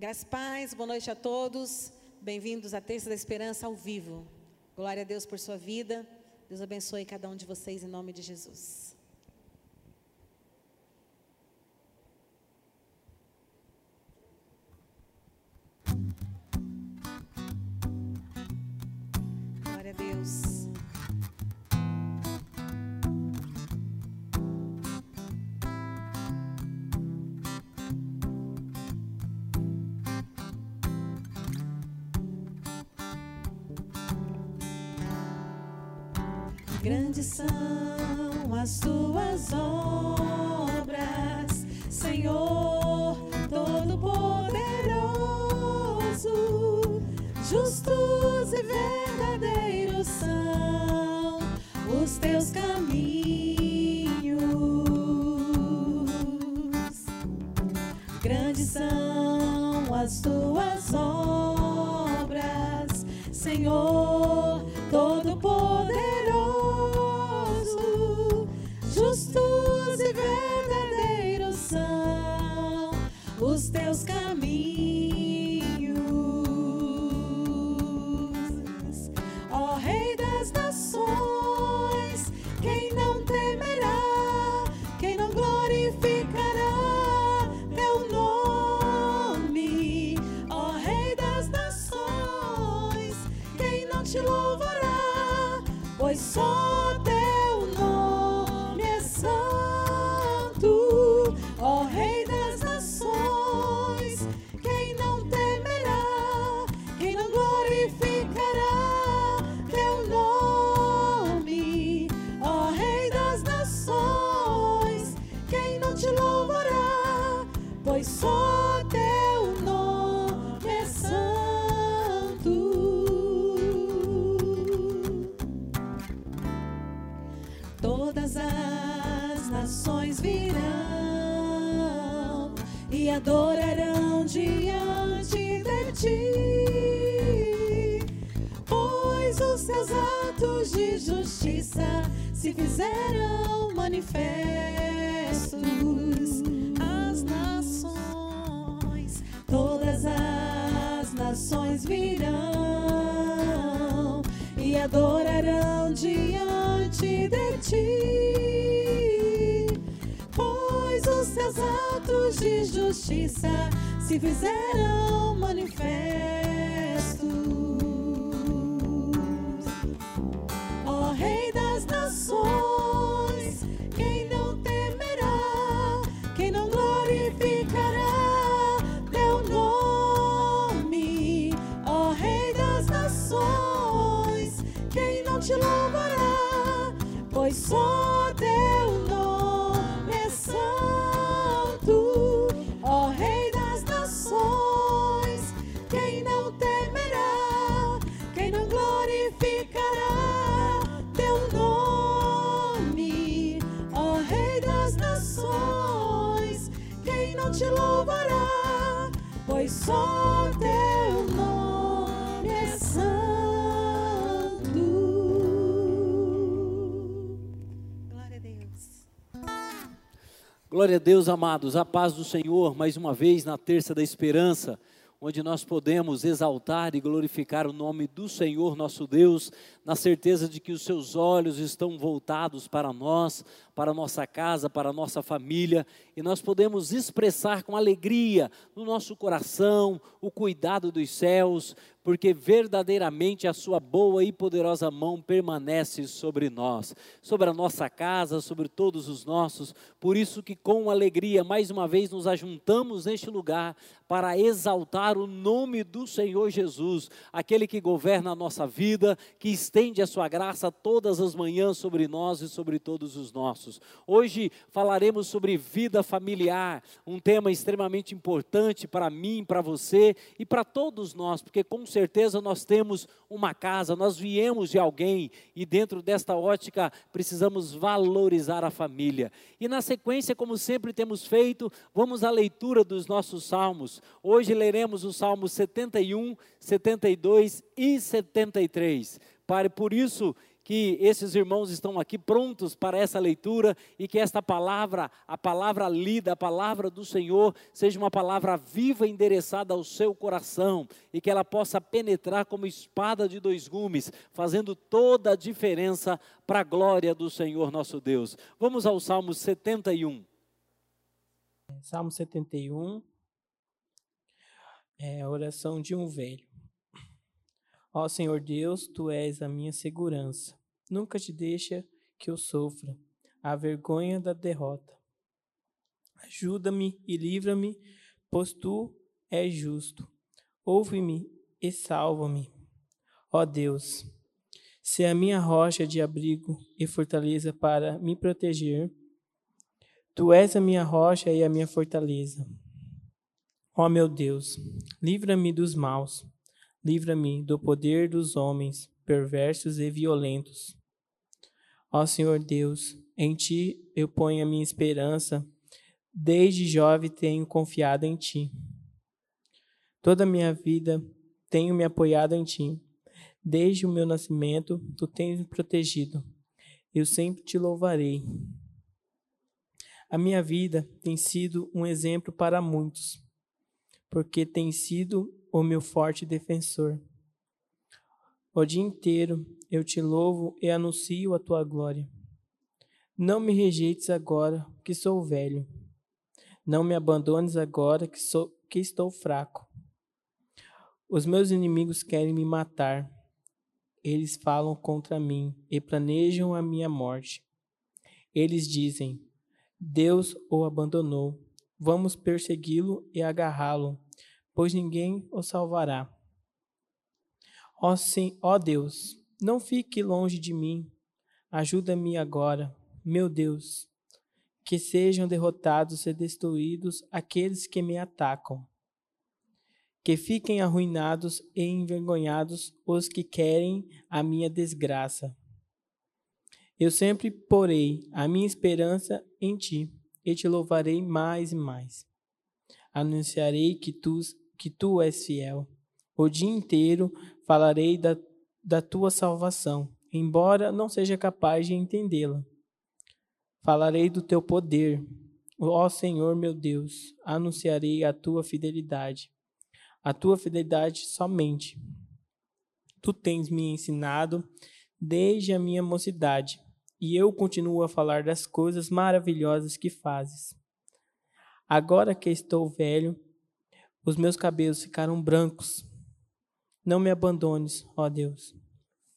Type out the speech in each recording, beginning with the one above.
Graças paz, boa noite a todos. Bem-vindos à Terça da Esperança ao vivo. Glória a Deus por sua vida. Deus abençoe cada um de vocês em nome de Jesus. Os seus atos de justiça se fizeram manifestos. As nações, todas as nações virão e adorarão diante de ti, pois os seus atos de justiça se fizeram manifestos. Glória a Deus, amados, a paz do Senhor, mais uma vez na terça da esperança, onde nós podemos exaltar e glorificar o nome do Senhor nosso Deus, na certeza de que os seus olhos estão voltados para nós, para nossa casa, para nossa família, e nós podemos expressar com alegria no nosso coração o cuidado dos céus, porque verdadeiramente a sua boa e poderosa mão permanece sobre nós, sobre a nossa casa, sobre todos os nossos. Por isso que com alegria mais uma vez nos ajuntamos neste lugar para exaltar o nome do Senhor Jesus, aquele que governa a nossa vida, que estende a sua graça todas as manhãs sobre nós e sobre todos os nossos. Hoje falaremos sobre vida familiar, um tema extremamente importante para mim, para você e para todos nós, porque com certeza nós temos uma casa, nós viemos de alguém e dentro desta ótica precisamos valorizar a família. E na sequência, como sempre temos feito, vamos à leitura dos nossos salmos. Hoje leremos os salmos 71, 72 e 73. Pare por isso que esses irmãos estão aqui prontos para essa leitura e que esta palavra, a palavra lida, a palavra do Senhor, seja uma palavra viva endereçada ao seu coração e que ela possa penetrar como espada de dois gumes, fazendo toda a diferença para a glória do Senhor nosso Deus. Vamos ao Salmo 71. Salmo 71 é a oração de um velho. Ó Senhor Deus, tu és a minha segurança. Nunca te deixa que eu sofra a vergonha da derrota. Ajuda-me e livra-me, pois tu és justo. Ouve-me e salva-me. Ó Deus, se a minha rocha de abrigo e fortaleza para me proteger, tu és a minha rocha e a minha fortaleza. Ó meu Deus, livra-me dos maus livra-me do poder dos homens perversos e violentos. Ó Senhor Deus, em ti eu ponho a minha esperança, desde jovem tenho confiado em ti. Toda a minha vida tenho me apoiado em ti. Desde o meu nascimento, tu tens me protegido. Eu sempre te louvarei. A minha vida tem sido um exemplo para muitos, porque tem sido o meu forte defensor. O dia inteiro eu te louvo e anuncio a tua glória. Não me rejeites agora, que sou velho. Não me abandones agora, que, sou, que estou fraco. Os meus inimigos querem me matar. Eles falam contra mim e planejam a minha morte. Eles dizem: Deus o abandonou. Vamos persegui-lo e agarrá-lo pois ninguém o salvará. Ó sim, ó Deus, não fique longe de mim. Ajuda-me agora, meu Deus. Que sejam derrotados e destruídos aqueles que me atacam. Que fiquem arruinados e envergonhados os que querem a minha desgraça. Eu sempre porei a minha esperança em ti e te louvarei mais e mais. Anunciarei que tu que tu és fiel. O dia inteiro falarei da, da tua salvação, embora não seja capaz de entendê-la. Falarei do teu poder, ó Senhor meu Deus, anunciarei a tua fidelidade, a tua fidelidade somente. Tu tens me ensinado desde a minha mocidade, e eu continuo a falar das coisas maravilhosas que fazes. Agora que estou velho, os meus cabelos ficaram brancos. Não me abandones, ó Deus.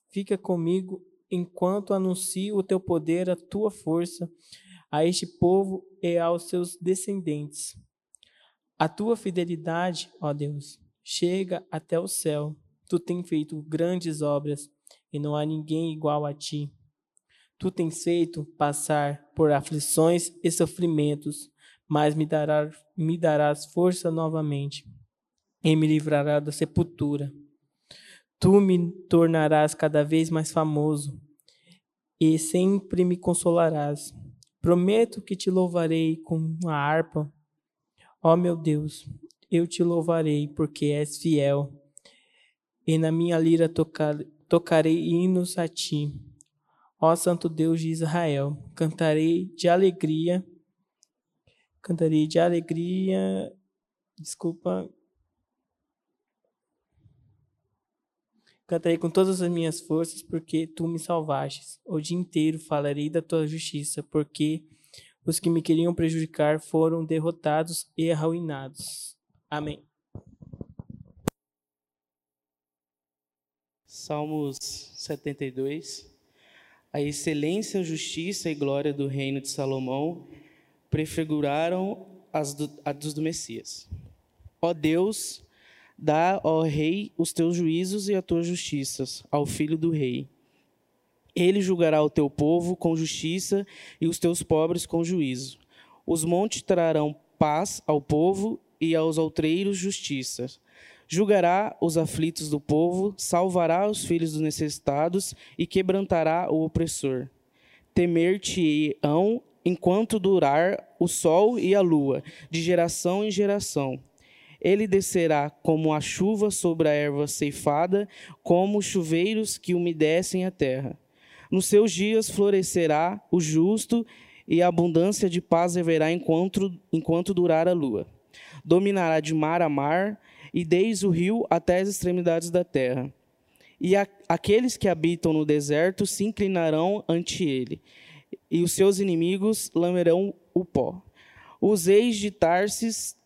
Fica comigo enquanto anuncio o teu poder, a tua força a este povo e aos seus descendentes. A tua fidelidade, ó Deus, chega até o céu. Tu tens feito grandes obras e não há ninguém igual a ti. Tu tens feito passar por aflições e sofrimentos mas me, dará, me darás força novamente e me livrará da sepultura. Tu me tornarás cada vez mais famoso e sempre me consolarás. Prometo que te louvarei com a harpa. Ó meu Deus, eu te louvarei porque és fiel. E na minha lira tocar, tocarei hinos a ti. Ó Santo Deus de Israel, cantarei de alegria Cantarei de alegria. Desculpa. Cantarei com todas as minhas forças, porque tu me salvastes. O dia inteiro falarei da tua justiça, porque os que me queriam prejudicar foram derrotados e arruinados. Amém. Salmos 72. A excelência, justiça e glória do reino de Salomão prefiguraram as do, a dos do Messias. Ó Deus, dá, ó Rei, os teus juízos e as tuas justiças ao filho do Rei. Ele julgará o teu povo com justiça e os teus pobres com juízo. Os montes trarão paz ao povo e aos outreiros justiça. Julgará os aflitos do povo, salvará os filhos dos necessitados e quebrantará o opressor. Temer-te-ão enquanto durar o sol e a lua, de geração em geração. Ele descerá como a chuva sobre a erva ceifada, como chuveiros que umedecem a terra. Nos seus dias florescerá o justo, e a abundância de paz haverá enquanto, enquanto durar a lua. Dominará de mar a mar, e desde o rio até as extremidades da terra. E a, aqueles que habitam no deserto se inclinarão ante ele, e os seus inimigos lamerão o pó. Os ex de Tarsis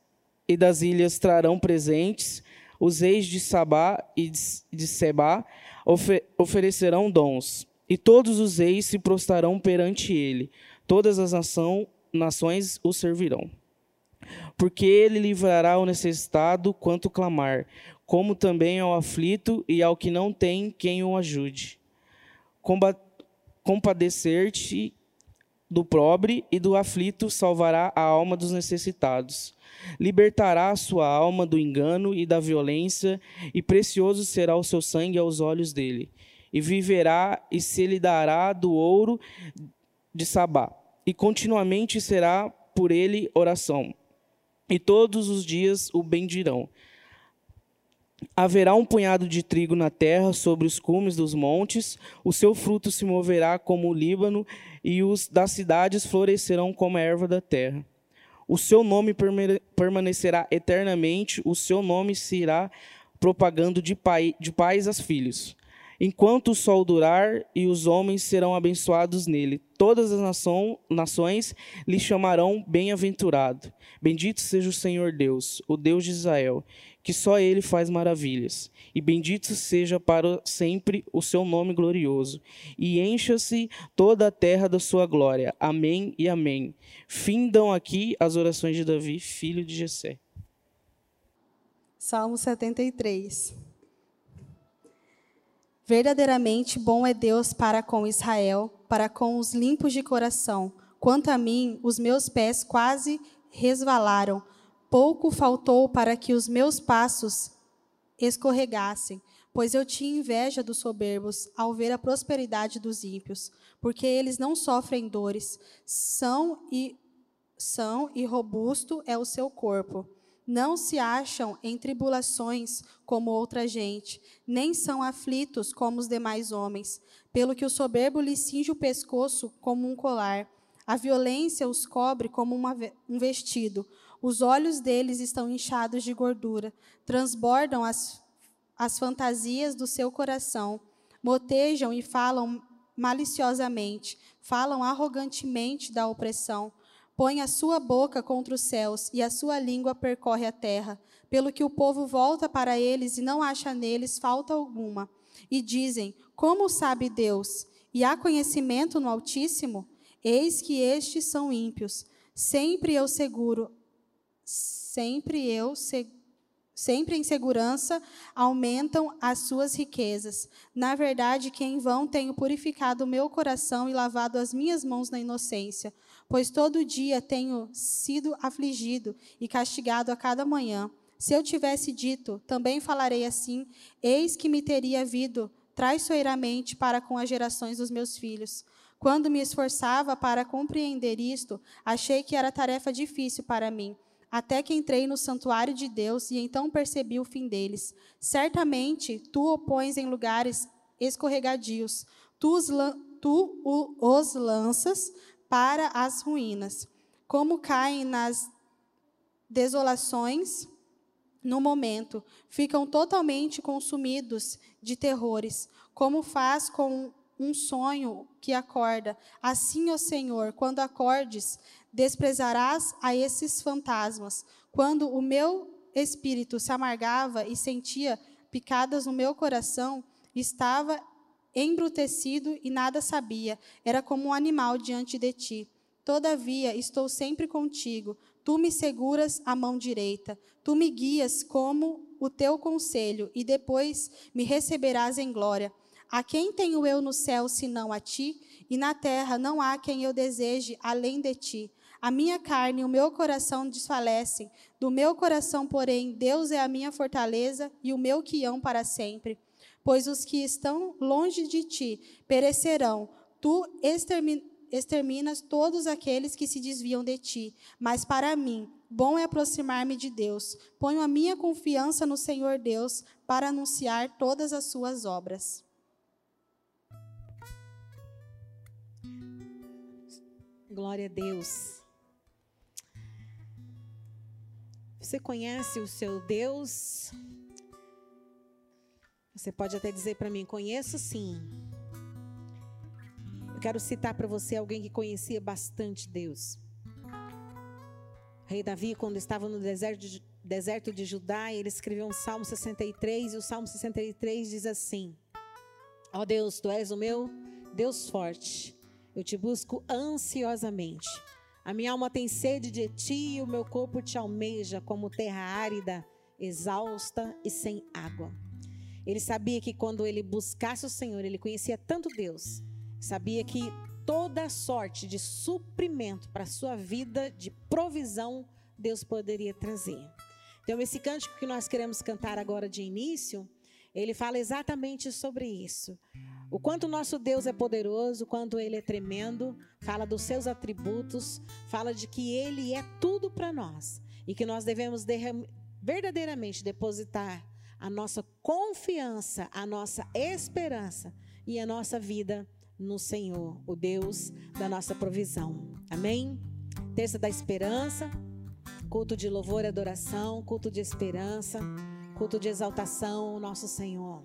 e das ilhas trarão presentes, os ex de Sabá e de Sebá ofe oferecerão dons, e todos os ex se prostrarão perante ele, todas as nação, nações o servirão. Porque ele livrará o necessitado quanto clamar, como também ao aflito e ao que não tem quem o ajude. Compadecer-te do pobre e do aflito salvará a alma dos necessitados. Libertará a sua alma do engano e da violência, e precioso será o seu sangue aos olhos dele. E viverá e se lhe dará do ouro de Sabá, e continuamente será por ele oração. E todos os dias o bendirão. Haverá um punhado de trigo na terra sobre os cumes dos montes, o seu fruto se moverá como o Líbano, e os das cidades florescerão como a erva da terra. O seu nome permanecerá eternamente, o seu nome se irá propagando de, pai, de pais a filhos. Enquanto o sol durar e os homens serão abençoados nele, todas as nação, nações lhe chamarão bem-aventurado. Bendito seja o Senhor Deus, o Deus de Israel, que só ele faz maravilhas. E bendito seja para sempre o seu nome glorioso. E encha-se toda a terra da sua glória. Amém e amém. Findam aqui as orações de Davi, filho de Jessé. Salmo 73. Verdadeiramente bom é Deus para com Israel, para com os limpos de coração. Quanto a mim, os meus pés quase resvalaram pouco faltou para que os meus passos escorregassem, pois eu tinha inveja dos soberbos ao ver a prosperidade dos ímpios, porque eles não sofrem dores, são e são e robusto é o seu corpo. Não se acham em tribulações como outra gente, nem são aflitos como os demais homens, pelo que o soberbo lhe cinge o pescoço como um colar, a violência os cobre como uma, um vestido. Os olhos deles estão inchados de gordura, transbordam as, as fantasias do seu coração, motejam e falam maliciosamente, falam arrogantemente da opressão. Põe a sua boca contra os céus e a sua língua percorre a terra, pelo que o povo volta para eles e não acha neles falta alguma. E dizem: Como sabe Deus? E há conhecimento no Altíssimo? Eis que estes são ímpios. Sempre eu seguro, sempre eu sempre em segurança aumentam as suas riquezas. Na verdade, que em vão tenho purificado o meu coração e lavado as minhas mãos na inocência, pois todo dia tenho sido afligido e castigado a cada manhã. Se eu tivesse dito, também falarei assim, eis que me teria vindo traiçoeiramente para com as gerações dos meus filhos. Quando me esforçava para compreender isto, achei que era tarefa difícil para mim, até que entrei no santuário de Deus e então percebi o fim deles. Certamente tu o pões em lugares escorregadios, tu os, tu os lanças para as ruínas. Como caem nas desolações no momento, ficam totalmente consumidos de terrores, como faz com um sonho que acorda. Assim, ó Senhor, quando acordes, desprezarás a esses fantasmas. Quando o meu espírito se amargava e sentia picadas no meu coração, estava embrutecido e nada sabia, era como um animal diante de ti. Todavia, estou sempre contigo. Tu me seguras a mão direita. Tu me guias como o teu conselho, e depois me receberás em glória. A quem tenho eu no céu senão a ti? E na terra não há quem eu deseje além de ti. A minha carne e o meu coração desfalecem. Do meu coração, porém, Deus é a minha fortaleza e o meu quião para sempre. Pois os que estão longe de ti perecerão. Tu exterminas todos aqueles que se desviam de ti. Mas para mim, bom é aproximar-me de Deus. Ponho a minha confiança no Senhor Deus para anunciar todas as suas obras. Glória a Deus. Você conhece o seu Deus? Você pode até dizer para mim: conheço sim. Eu quero citar para você alguém que conhecia bastante Deus. O rei Davi, quando estava no deserto de, Judá, ele escreveu um Salmo 63, e o Salmo 63 diz assim: Ó oh Deus, tu és o meu Deus forte, eu te busco ansiosamente. A minha alma tem sede de ti e o meu corpo te almeja como terra árida, exausta e sem água. Ele sabia que quando ele buscasse o Senhor, ele conhecia tanto Deus, sabia que toda sorte de suprimento para a sua vida, de provisão, Deus poderia trazer. Então, esse cântico que nós queremos cantar agora de início, ele fala exatamente sobre isso. O quanto nosso Deus é poderoso, o quanto ele é tremendo, fala dos seus atributos, fala de que ele é tudo para nós e que nós devemos verdadeiramente depositar a nossa confiança, a nossa esperança e a nossa vida no Senhor, o Deus da nossa provisão. Amém? Terça da esperança, culto de louvor e adoração, culto de esperança, culto de exaltação ao nosso Senhor.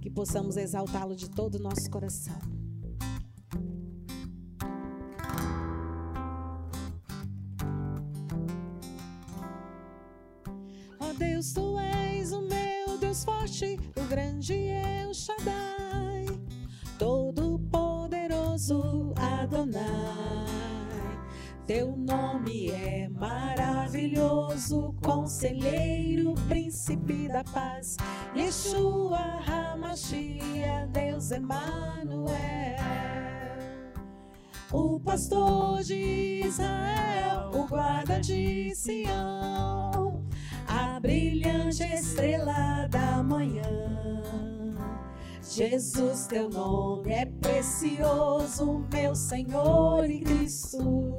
Que possamos exaltá-lo de todo o nosso coração. Oh Deus, tu és o meu Deus forte, o grande El Shaddai, todo poderoso Adonai. Teu nome é maravilhoso, conselheiro, príncipe da paz. Yeshua Hamashia, Deus Emmanuel. O pastor de Israel, o guarda de Sião a brilhante estrela da manhã. Jesus, teu nome é precioso, meu Senhor e Cristo.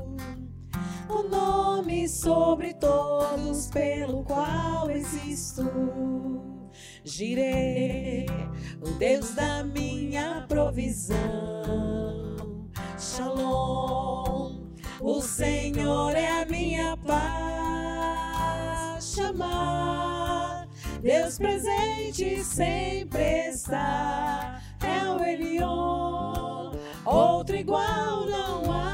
O nome sobre todos pelo qual existo. Girei, o Deus da minha provisão. Shalom, o Senhor é a minha paz chamar. Deus presente sempre está. É o Elion, outro igual não há.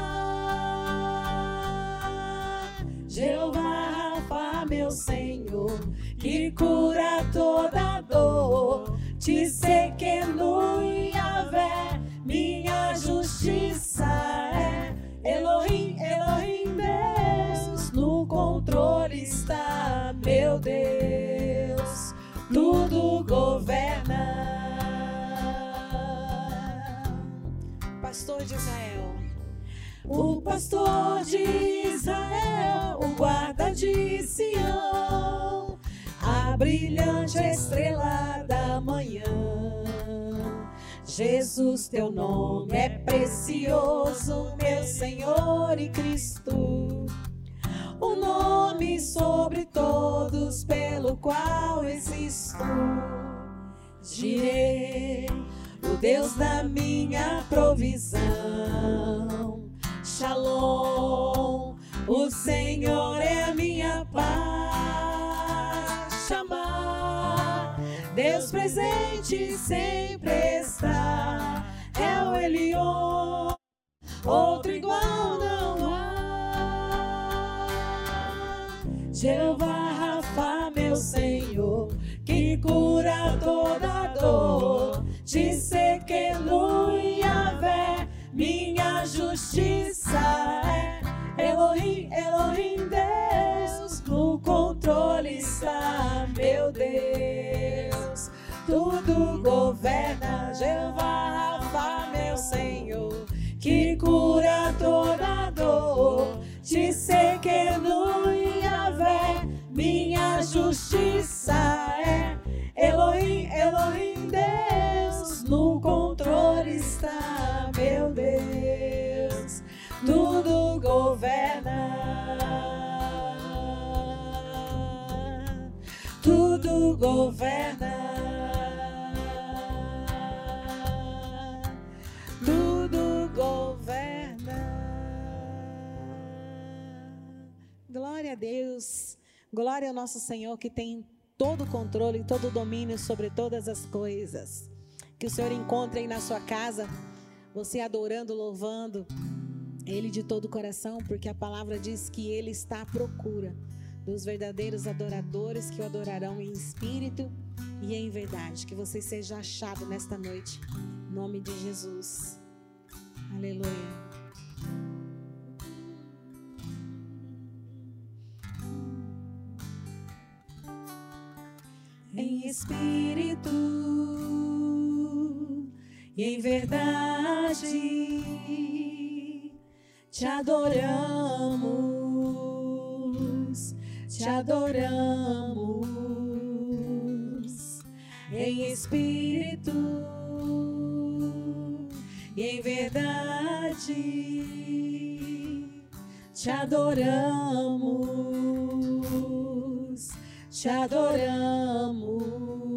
Jeová Rafa, meu Senhor, que cura toda dor. Te que no Yahvé, minha justiça é. Elohim, Elohim, Deus, no controle está, meu Deus, tudo governa. Pastor de Israel, o pastor de Israel, o guarda de Sião, a brilhante estrela da manhã. Jesus, teu nome é precioso, meu Senhor e Cristo. O nome sobre todos pelo qual existo. Girei, o Deus da minha provisão. Shalom, o Senhor é a minha paz. Chamar, Deus presente sempre está. É o Elion, outro igual não há. Jeová Rafa, meu Senhor, que cura toda dor. Disse que no Yahvé minha justiça é. Elohim, Elohim, Deus, no controle está, meu Deus. Tudo governa, Jeová Rafa, meu Senhor, que cura toda dor. Disse que no Yahvé minha justiça é. Elohim, Elohim, Deus, no controle está, meu Deus. Tudo governa. Tudo governa. Tudo governa. Glória a Deus. Glória ao nosso Senhor que tem todo o controle, e todo o domínio sobre todas as coisas. Que o Senhor encontre aí na sua casa, você adorando, louvando Ele de todo o coração, porque a palavra diz que Ele está à procura dos verdadeiros adoradores que o adorarão em espírito e em verdade. Que você seja achado nesta noite, em nome de Jesus. Aleluia. em espírito e em verdade. Te adoramos, te adoramos em espírito e em verdade. Te adoramos te adoramos.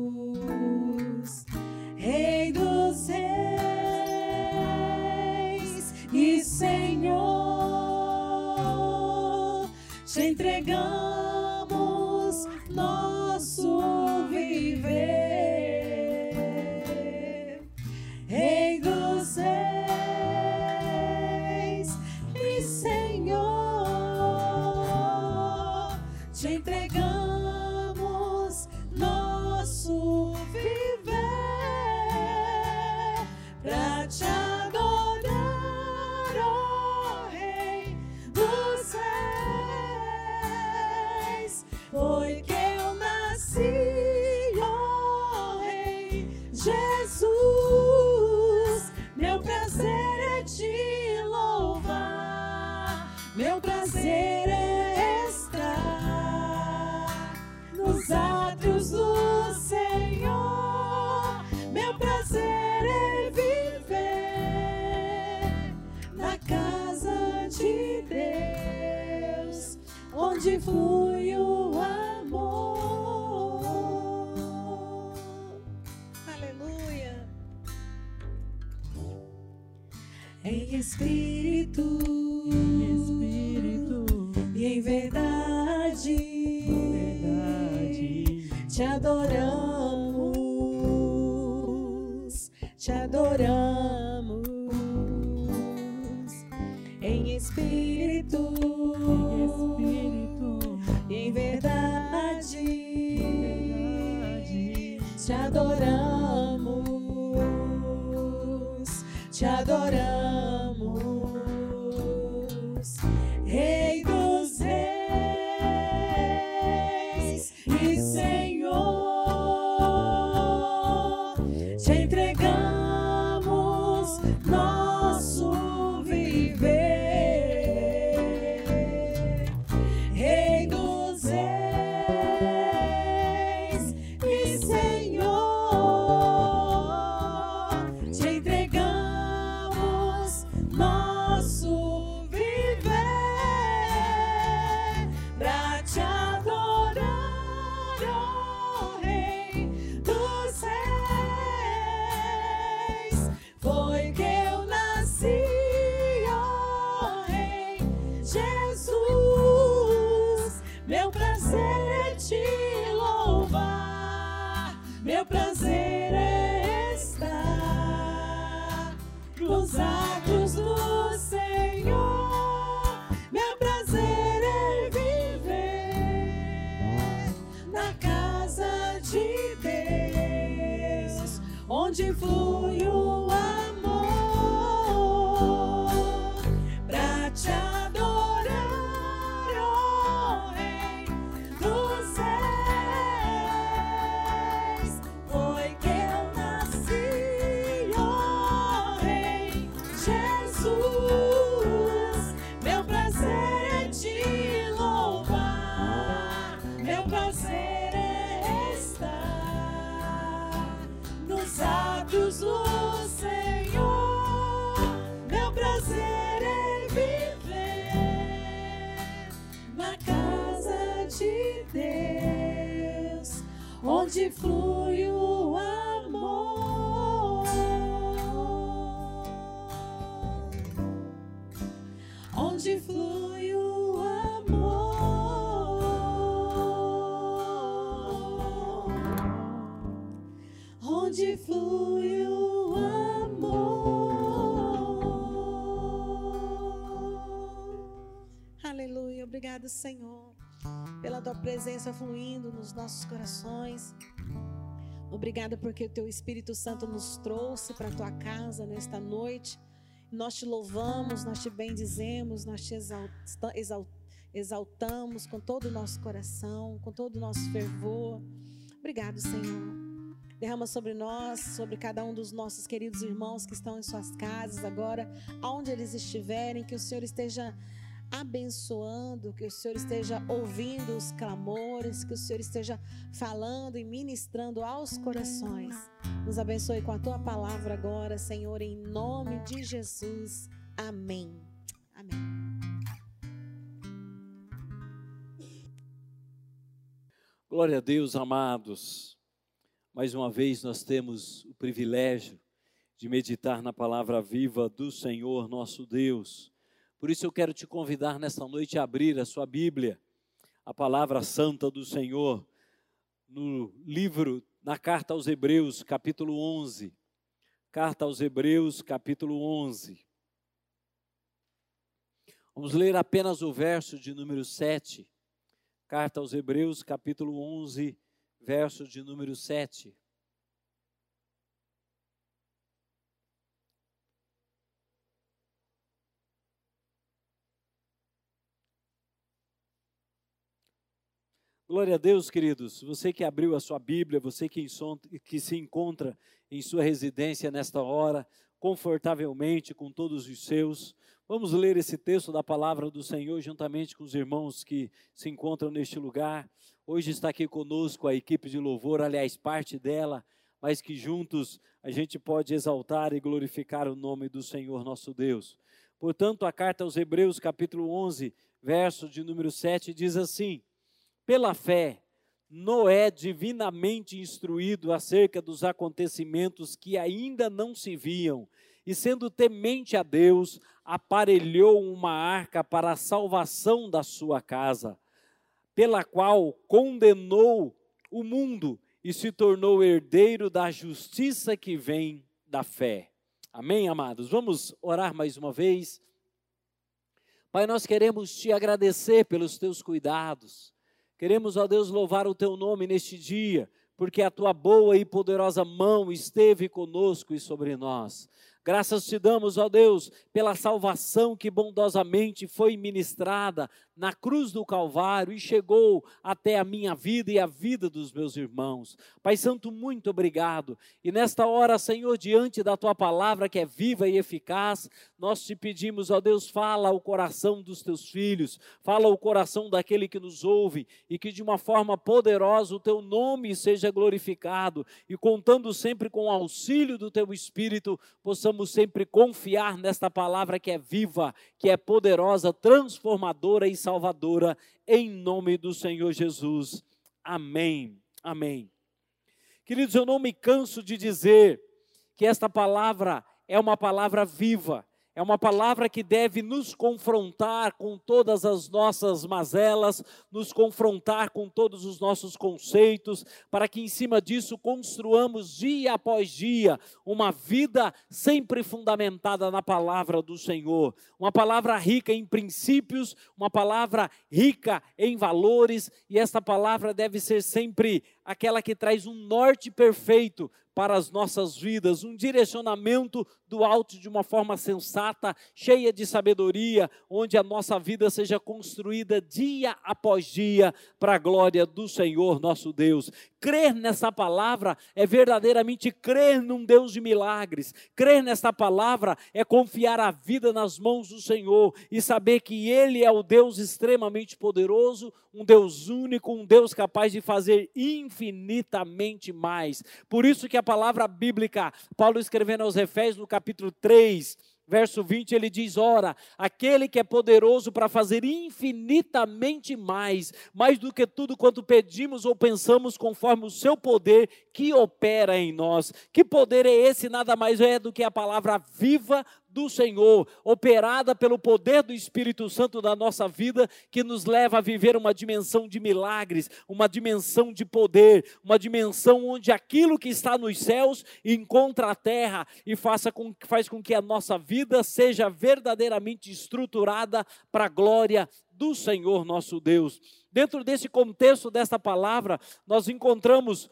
Senhor, pela tua presença fluindo nos nossos corações. Obrigada porque o teu Espírito Santo nos trouxe para a tua casa nesta noite. Nós te louvamos, nós te bendizemos, nós te exalta, exal, exaltamos com todo o nosso coração, com todo o nosso fervor. Obrigado, Senhor. Derrama sobre nós, sobre cada um dos nossos queridos irmãos que estão em suas casas agora, aonde eles estiverem, que o Senhor esteja abençoando, que o Senhor esteja ouvindo os clamores, que o Senhor esteja falando e ministrando aos corações. Nos abençoe com a tua palavra agora, Senhor, em nome de Jesus. Amém. Amém. Glória a Deus, amados. Mais uma vez nós temos o privilégio de meditar na palavra viva do Senhor nosso Deus. Por isso eu quero te convidar nesta noite a abrir a sua Bíblia, a palavra santa do Senhor, no livro, na carta aos Hebreus, capítulo 11. Carta aos Hebreus, capítulo 11. Vamos ler apenas o verso de número 7. Carta aos Hebreus, capítulo 11, verso de número 7. Glória a Deus, queridos. Você que abriu a sua Bíblia, você que, que se encontra em sua residência nesta hora, confortavelmente com todos os seus. Vamos ler esse texto da palavra do Senhor juntamente com os irmãos que se encontram neste lugar. Hoje está aqui conosco a equipe de louvor, aliás, parte dela, mas que juntos a gente pode exaltar e glorificar o nome do Senhor nosso Deus. Portanto, a carta aos Hebreus, capítulo 11, verso de número 7, diz assim: Pela fé, Noé, divinamente instruído acerca dos acontecimentos que ainda não se viam, e sendo temente a Deus, aparelhou uma arca para a salvação da sua casa pela qual condenou o mundo e se tornou herdeiro da justiça que vem da fé. Amém, amados? Vamos orar mais uma vez. Pai, nós queremos te agradecer pelos teus cuidados. Queremos, ó Deus, louvar o teu nome neste dia, porque a tua boa e poderosa mão esteve conosco e sobre nós. Graças te damos, ó Deus, pela salvação que bondosamente foi ministrada na cruz do Calvário e chegou até a minha vida e a vida dos meus irmãos. Pai Santo, muito obrigado. E nesta hora, Senhor, diante da tua palavra que é viva e eficaz, nós te pedimos, ó Deus, fala o coração dos teus filhos, fala o coração daquele que nos ouve e que de uma forma poderosa o teu nome seja glorificado e contando sempre com o auxílio do teu Espírito, possamos sempre confiar nesta palavra que é viva, que é poderosa, transformadora e salvadora, em nome do Senhor Jesus. Amém. Amém. Queridos, eu não me canso de dizer que esta palavra é uma palavra viva, é uma palavra que deve nos confrontar com todas as nossas mazelas, nos confrontar com todos os nossos conceitos, para que em cima disso construamos dia após dia uma vida sempre fundamentada na palavra do Senhor. Uma palavra rica em princípios, uma palavra rica em valores, e esta palavra deve ser sempre aquela que traz um norte perfeito para as nossas vidas, um direcionamento do alto de uma forma sensata, cheia de sabedoria, onde a nossa vida seja construída dia após dia para a glória do Senhor nosso Deus. Crer nessa palavra é verdadeiramente crer num Deus de milagres. Crer nessa palavra é confiar a vida nas mãos do Senhor e saber que Ele é o Deus extremamente poderoso, um Deus único, um Deus capaz de fazer infinitamente mais. Por isso que a palavra bíblica, Paulo escrevendo aos Efésios no capítulo 3, Verso 20 ele diz: Ora, aquele que é poderoso para fazer infinitamente mais, mais do que tudo quanto pedimos ou pensamos, conforme o seu poder que opera em nós. Que poder é esse? Nada mais é do que a palavra viva do Senhor, operada pelo poder do Espírito Santo da nossa vida, que nos leva a viver uma dimensão de milagres, uma dimensão de poder, uma dimensão onde aquilo que está nos céus encontra a terra e faça com, faz com que a nossa vida seja verdadeiramente estruturada para a glória do Senhor nosso Deus. Dentro desse contexto desta palavra, nós encontramos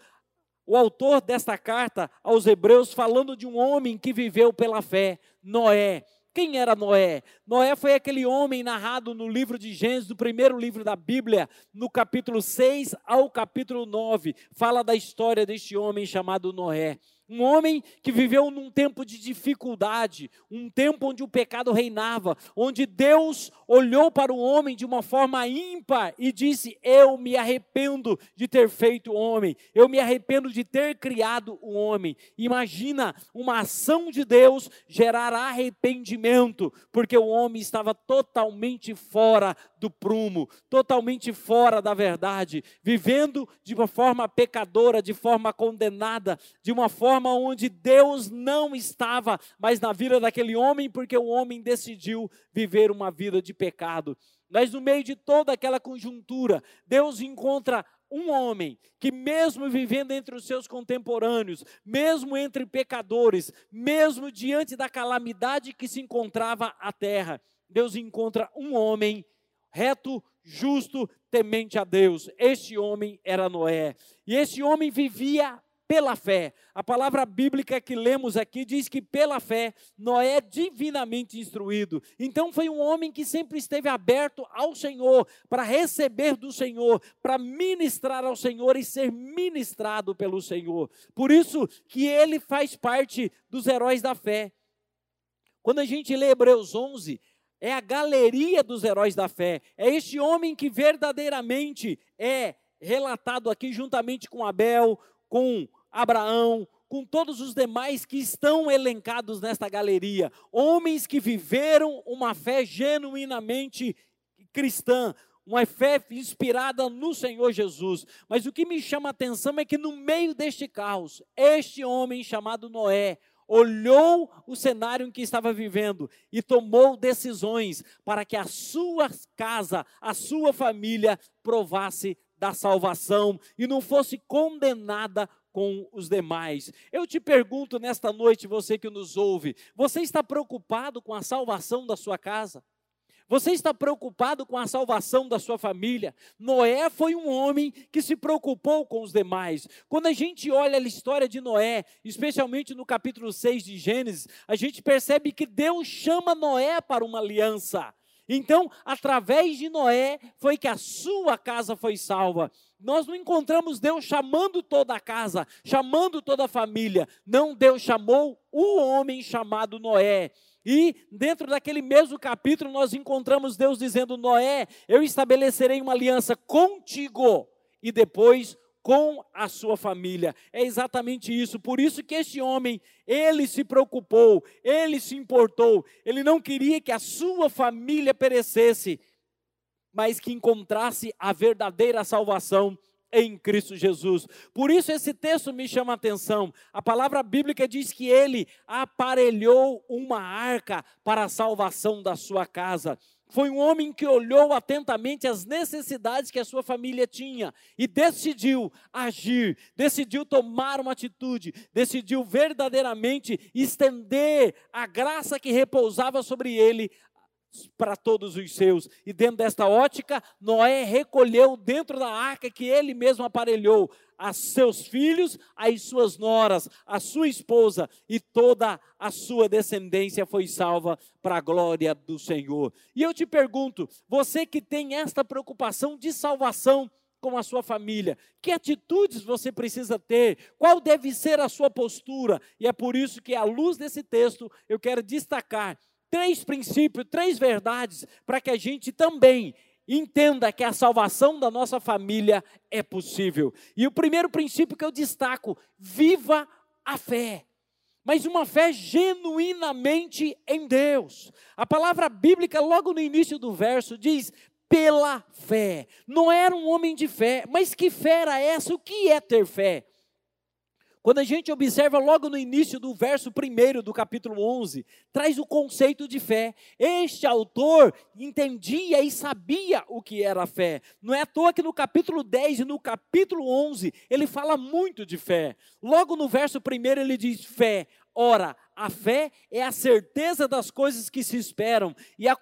o autor desta carta aos Hebreus falando de um homem que viveu pela fé, Noé. Quem era Noé? Noé foi aquele homem narrado no livro de Gênesis, do primeiro livro da Bíblia, no capítulo 6 ao capítulo 9. Fala da história deste homem chamado Noé. Um homem que viveu num tempo de dificuldade, um tempo onde o pecado reinava, onde Deus olhou para o homem de uma forma ímpar e disse: Eu me arrependo de ter feito o homem, eu me arrependo de ter criado o homem. Imagina uma ação de Deus gerar arrependimento, porque o homem estava totalmente fora do prumo, totalmente fora da verdade, vivendo de uma forma pecadora, de forma condenada, de uma forma onde Deus não estava mais na vida daquele homem, porque o homem decidiu viver uma vida de pecado. Mas no meio de toda aquela conjuntura, Deus encontra um homem que, mesmo vivendo entre os seus contemporâneos, mesmo entre pecadores, mesmo diante da calamidade que se encontrava a terra, Deus encontra um homem reto, justo, temente a Deus. Este homem era Noé. E esse homem vivia pela fé. A palavra bíblica que lemos aqui diz que pela fé Noé é divinamente instruído. Então foi um homem que sempre esteve aberto ao Senhor, para receber do Senhor, para ministrar ao Senhor e ser ministrado pelo Senhor. Por isso que ele faz parte dos heróis da fé. Quando a gente lê Hebreus 11, é a galeria dos heróis da fé. É este homem que verdadeiramente é relatado aqui juntamente com Abel, com Abraão, com todos os demais que estão elencados nesta galeria. Homens que viveram uma fé genuinamente cristã, uma fé inspirada no Senhor Jesus. Mas o que me chama a atenção é que no meio deste caos, este homem chamado Noé, olhou o cenário em que estava vivendo e tomou decisões para que a sua casa, a sua família provasse da salvação e não fosse condenada com os demais. Eu te pergunto nesta noite, você que nos ouve, você está preocupado com a salvação da sua casa? Você está preocupado com a salvação da sua família? Noé foi um homem que se preocupou com os demais. Quando a gente olha a história de Noé, especialmente no capítulo 6 de Gênesis, a gente percebe que Deus chama Noé para uma aliança. Então, através de Noé, foi que a sua casa foi salva. Nós não encontramos Deus chamando toda a casa, chamando toda a família. Não, Deus chamou o homem chamado Noé. E dentro daquele mesmo capítulo nós encontramos Deus dizendo: Noé, eu estabelecerei uma aliança contigo e depois com a sua família. É exatamente isso. Por isso que este homem, ele se preocupou, ele se importou. Ele não queria que a sua família perecesse, mas que encontrasse a verdadeira salvação em Cristo Jesus. Por isso esse texto me chama a atenção. A palavra bíblica diz que ele aparelhou uma arca para a salvação da sua casa. Foi um homem que olhou atentamente as necessidades que a sua família tinha e decidiu agir, decidiu tomar uma atitude, decidiu verdadeiramente estender a graça que repousava sobre ele para todos os seus. E dentro desta ótica, Noé recolheu dentro da arca que ele mesmo aparelhou a seus filhos, as suas noras, a sua esposa e toda a sua descendência foi salva para a glória do Senhor. E eu te pergunto, você que tem esta preocupação de salvação, com a sua família? Que atitudes você precisa ter? Qual deve ser a sua postura? E é por isso que, à luz desse texto, eu quero destacar três princípios, três verdades, para que a gente também entenda que a salvação da nossa família é possível. E o primeiro princípio que eu destaco: viva a fé. Mas uma fé genuinamente em Deus. A palavra bíblica, logo no início do verso, diz: pela fé. Não era um homem de fé, mas que fé era essa? O que é ter fé? Quando a gente observa logo no início do verso 1 do capítulo 11, traz o conceito de fé. Este autor entendia e sabia o que era fé. Não é à toa que no capítulo 10 e no capítulo 11 ele fala muito de fé. Logo no verso 1 ele diz: fé. Ora, a fé é a certeza das coisas que se esperam e a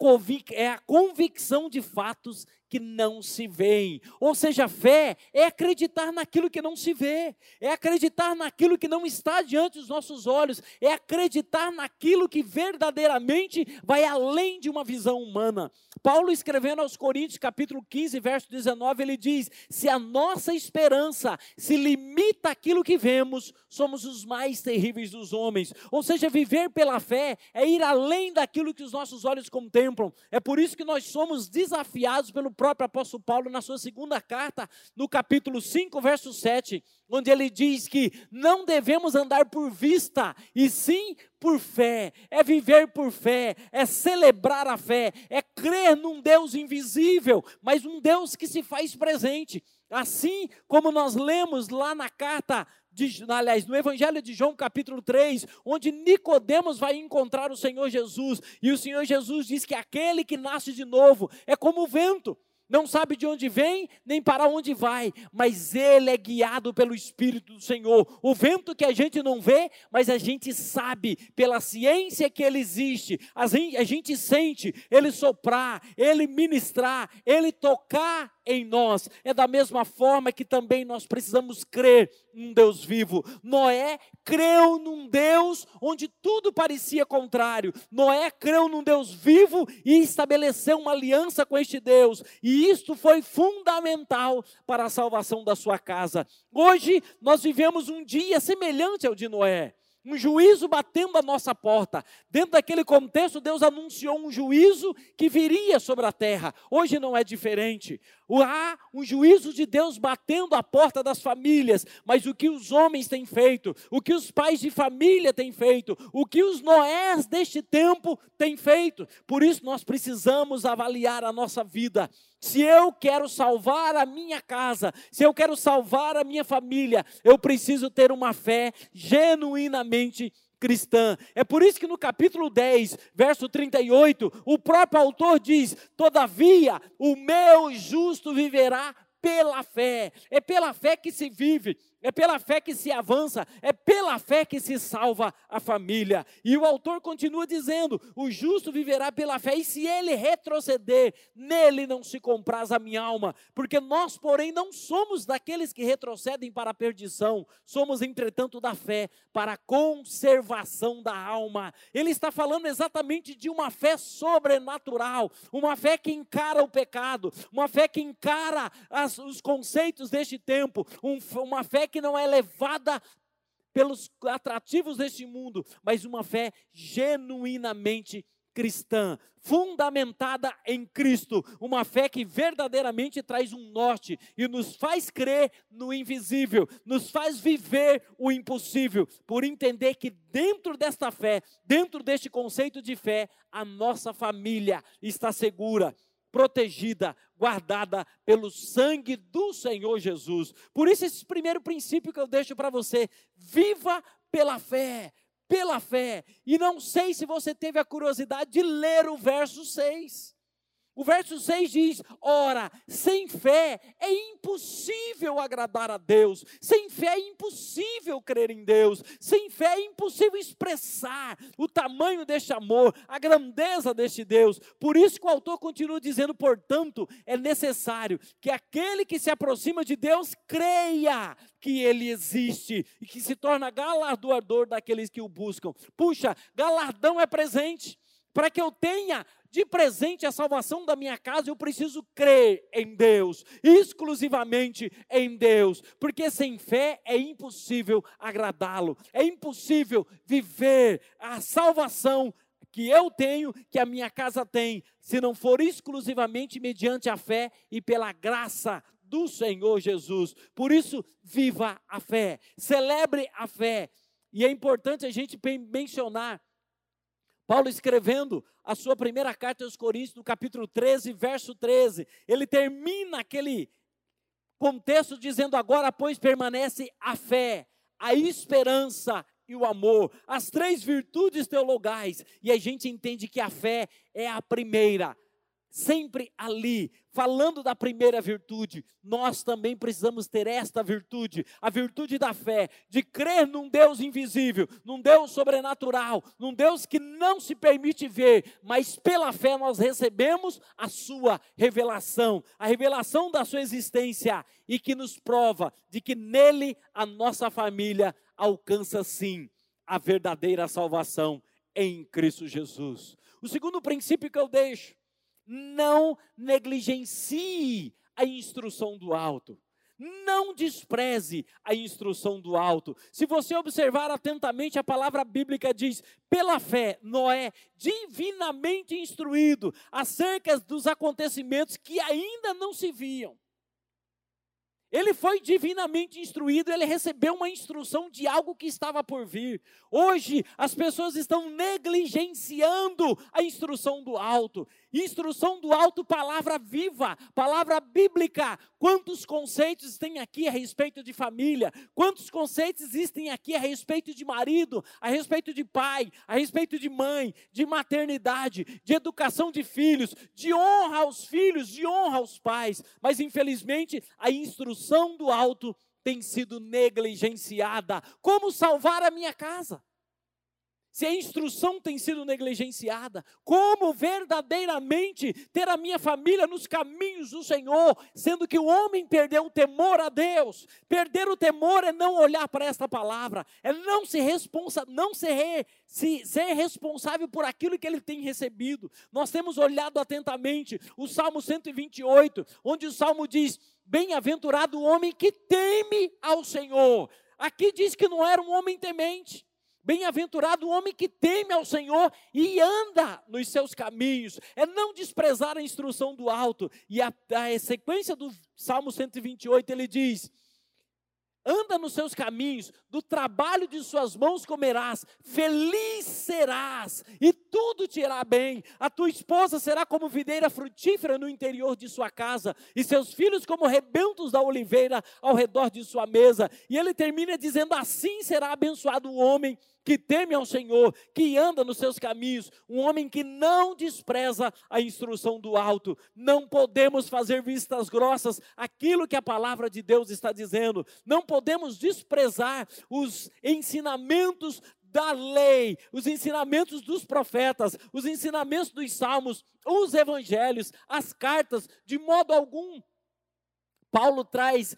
é a convicção de fatos que não se veem. Ou seja, fé é acreditar naquilo que não se vê, é acreditar naquilo que não está diante dos nossos olhos, é acreditar naquilo que verdadeiramente vai além de uma visão humana. Paulo escrevendo aos Coríntios, capítulo 15, verso 19, ele diz: "Se a nossa esperança se limita àquilo que vemos, somos os mais terríveis dos homens". Ou seja, viver pela fé é ir além daquilo que os nossos olhos contemplam. É por isso que nós somos desafiados pelo próprio apóstolo Paulo na sua segunda carta, no capítulo 5, verso 7, onde ele diz que não devemos andar por vista, e sim por fé. É viver por fé, é celebrar a fé, é crer num Deus invisível, mas um Deus que se faz presente. Assim como nós lemos lá na carta de, aliás, no Evangelho de João, capítulo 3, onde Nicodemos vai encontrar o Senhor Jesus, e o Senhor Jesus diz que aquele que nasce de novo é como o vento não sabe de onde vem, nem para onde vai, mas ele é guiado pelo Espírito do Senhor. O vento que a gente não vê, mas a gente sabe, pela ciência que ele existe, a gente sente ele soprar, ele ministrar, ele tocar em nós. É da mesma forma que também nós precisamos crer num Deus vivo. Noé creu num Deus onde tudo parecia contrário. Noé creu num Deus vivo e estabeleceu uma aliança com este Deus. E isto foi fundamental para a salvação da sua casa. Hoje nós vivemos um dia semelhante ao de Noé um juízo batendo a nossa porta. Dentro daquele contexto, Deus anunciou um juízo que viria sobre a terra. Hoje não é diferente. Há um juízo de Deus batendo a porta das famílias, mas o que os homens têm feito, o que os pais de família têm feito, o que os Noés deste tempo têm feito. Por isso nós precisamos avaliar a nossa vida. Se eu quero salvar a minha casa, se eu quero salvar a minha família, eu preciso ter uma fé genuinamente cristã. É por isso que no capítulo 10, verso 38, o próprio autor diz: Todavia, o meu justo viverá pela fé. É pela fé que se vive, é pela fé que se avança, é pela fé que se salva a família. E o autor continua dizendo: o justo viverá pela fé, e se ele retroceder, nele não se compraz a minha alma, porque nós, porém, não somos daqueles que retrocedem para a perdição, somos, entretanto, da fé para a conservação da alma. Ele está falando exatamente de uma fé sobrenatural, uma fé que encara o pecado, uma fé que encara as, os conceitos deste tempo, um, uma fé que não é levada pelos atrativos deste mundo, mas uma fé genuinamente cristã, fundamentada em Cristo, uma fé que verdadeiramente traz um norte e nos faz crer no invisível, nos faz viver o impossível, por entender que dentro desta fé, dentro deste conceito de fé, a nossa família está segura, protegida, guardada pelo sangue do Senhor Jesus. Por isso, esse primeiro princípio que eu deixo para você: viva pela fé, pela fé. E não sei se você teve a curiosidade de ler o verso 6. O verso 6 diz: Ora, sem fé é impossível agradar a Deus, sem fé é impossível crer em Deus, sem fé é impossível expressar o tamanho deste amor, a grandeza deste Deus. Por isso que o autor continua dizendo: portanto, é necessário que aquele que se aproxima de Deus creia que ele existe e que se torna galardoador daqueles que o buscam. Puxa, galardão é presente. Para que eu tenha de presente a salvação da minha casa, eu preciso crer em Deus, exclusivamente em Deus, porque sem fé é impossível agradá-lo, é impossível viver a salvação que eu tenho, que a minha casa tem, se não for exclusivamente mediante a fé e pela graça do Senhor Jesus. Por isso, viva a fé, celebre a fé. E é importante a gente mencionar Paulo escrevendo a sua primeira carta aos Coríntios, no capítulo 13, verso 13, ele termina aquele contexto dizendo: Agora, pois, permanece a fé, a esperança e o amor, as três virtudes teologais, e a gente entende que a fé é a primeira, sempre ali, falando da primeira virtude, nós também precisamos ter esta virtude, a virtude da fé, de crer num Deus invisível, num Deus sobrenatural, num Deus que não se permite ver, mas pela fé nós recebemos a sua revelação, a revelação da sua existência e que nos prova de que nele a nossa família alcança sim a verdadeira salvação em Cristo Jesus. O segundo princípio que eu deixo não negligencie a instrução do alto. Não despreze a instrução do alto. Se você observar atentamente, a palavra bíblica diz: pela fé, Noé, divinamente instruído acerca dos acontecimentos que ainda não se viam. Ele foi divinamente instruído, ele recebeu uma instrução de algo que estava por vir. Hoje, as pessoas estão negligenciando a instrução do alto. Instrução do alto, palavra viva, palavra bíblica. Quantos conceitos tem aqui a respeito de família? Quantos conceitos existem aqui a respeito de marido, a respeito de pai, a respeito de mãe, de maternidade, de educação de filhos, de honra aos filhos, de honra aos pais? Mas infelizmente, a instrução do alto tem sido negligenciada. Como salvar a minha casa? Se a instrução tem sido negligenciada, como verdadeiramente ter a minha família nos caminhos do Senhor, sendo que o homem perdeu o temor a Deus. Perder o temor é não olhar para esta palavra, é não se responsa, não ser, se, ser responsável por aquilo que ele tem recebido. Nós temos olhado atentamente o Salmo 128, onde o Salmo diz: Bem-aventurado o homem que teme ao Senhor. Aqui diz que não era um homem temente. Bem-aventurado o homem que teme ao Senhor e anda nos seus caminhos, é não desprezar a instrução do alto. E a, a sequência do Salmo 128 ele diz: anda nos seus caminhos, do trabalho de suas mãos comerás, feliz serás, e tudo te irá bem. A tua esposa será como videira frutífera no interior de sua casa, e seus filhos como rebentos da oliveira ao redor de sua mesa. E ele termina dizendo: Assim será abençoado o homem que teme ao Senhor, que anda nos seus caminhos, um homem que não despreza a instrução do alto. Não podemos fazer vistas grossas aquilo que a palavra de Deus está dizendo. Não podemos desprezar os ensinamentos da lei, os ensinamentos dos profetas, os ensinamentos dos salmos, os evangelhos, as cartas, de modo algum. Paulo traz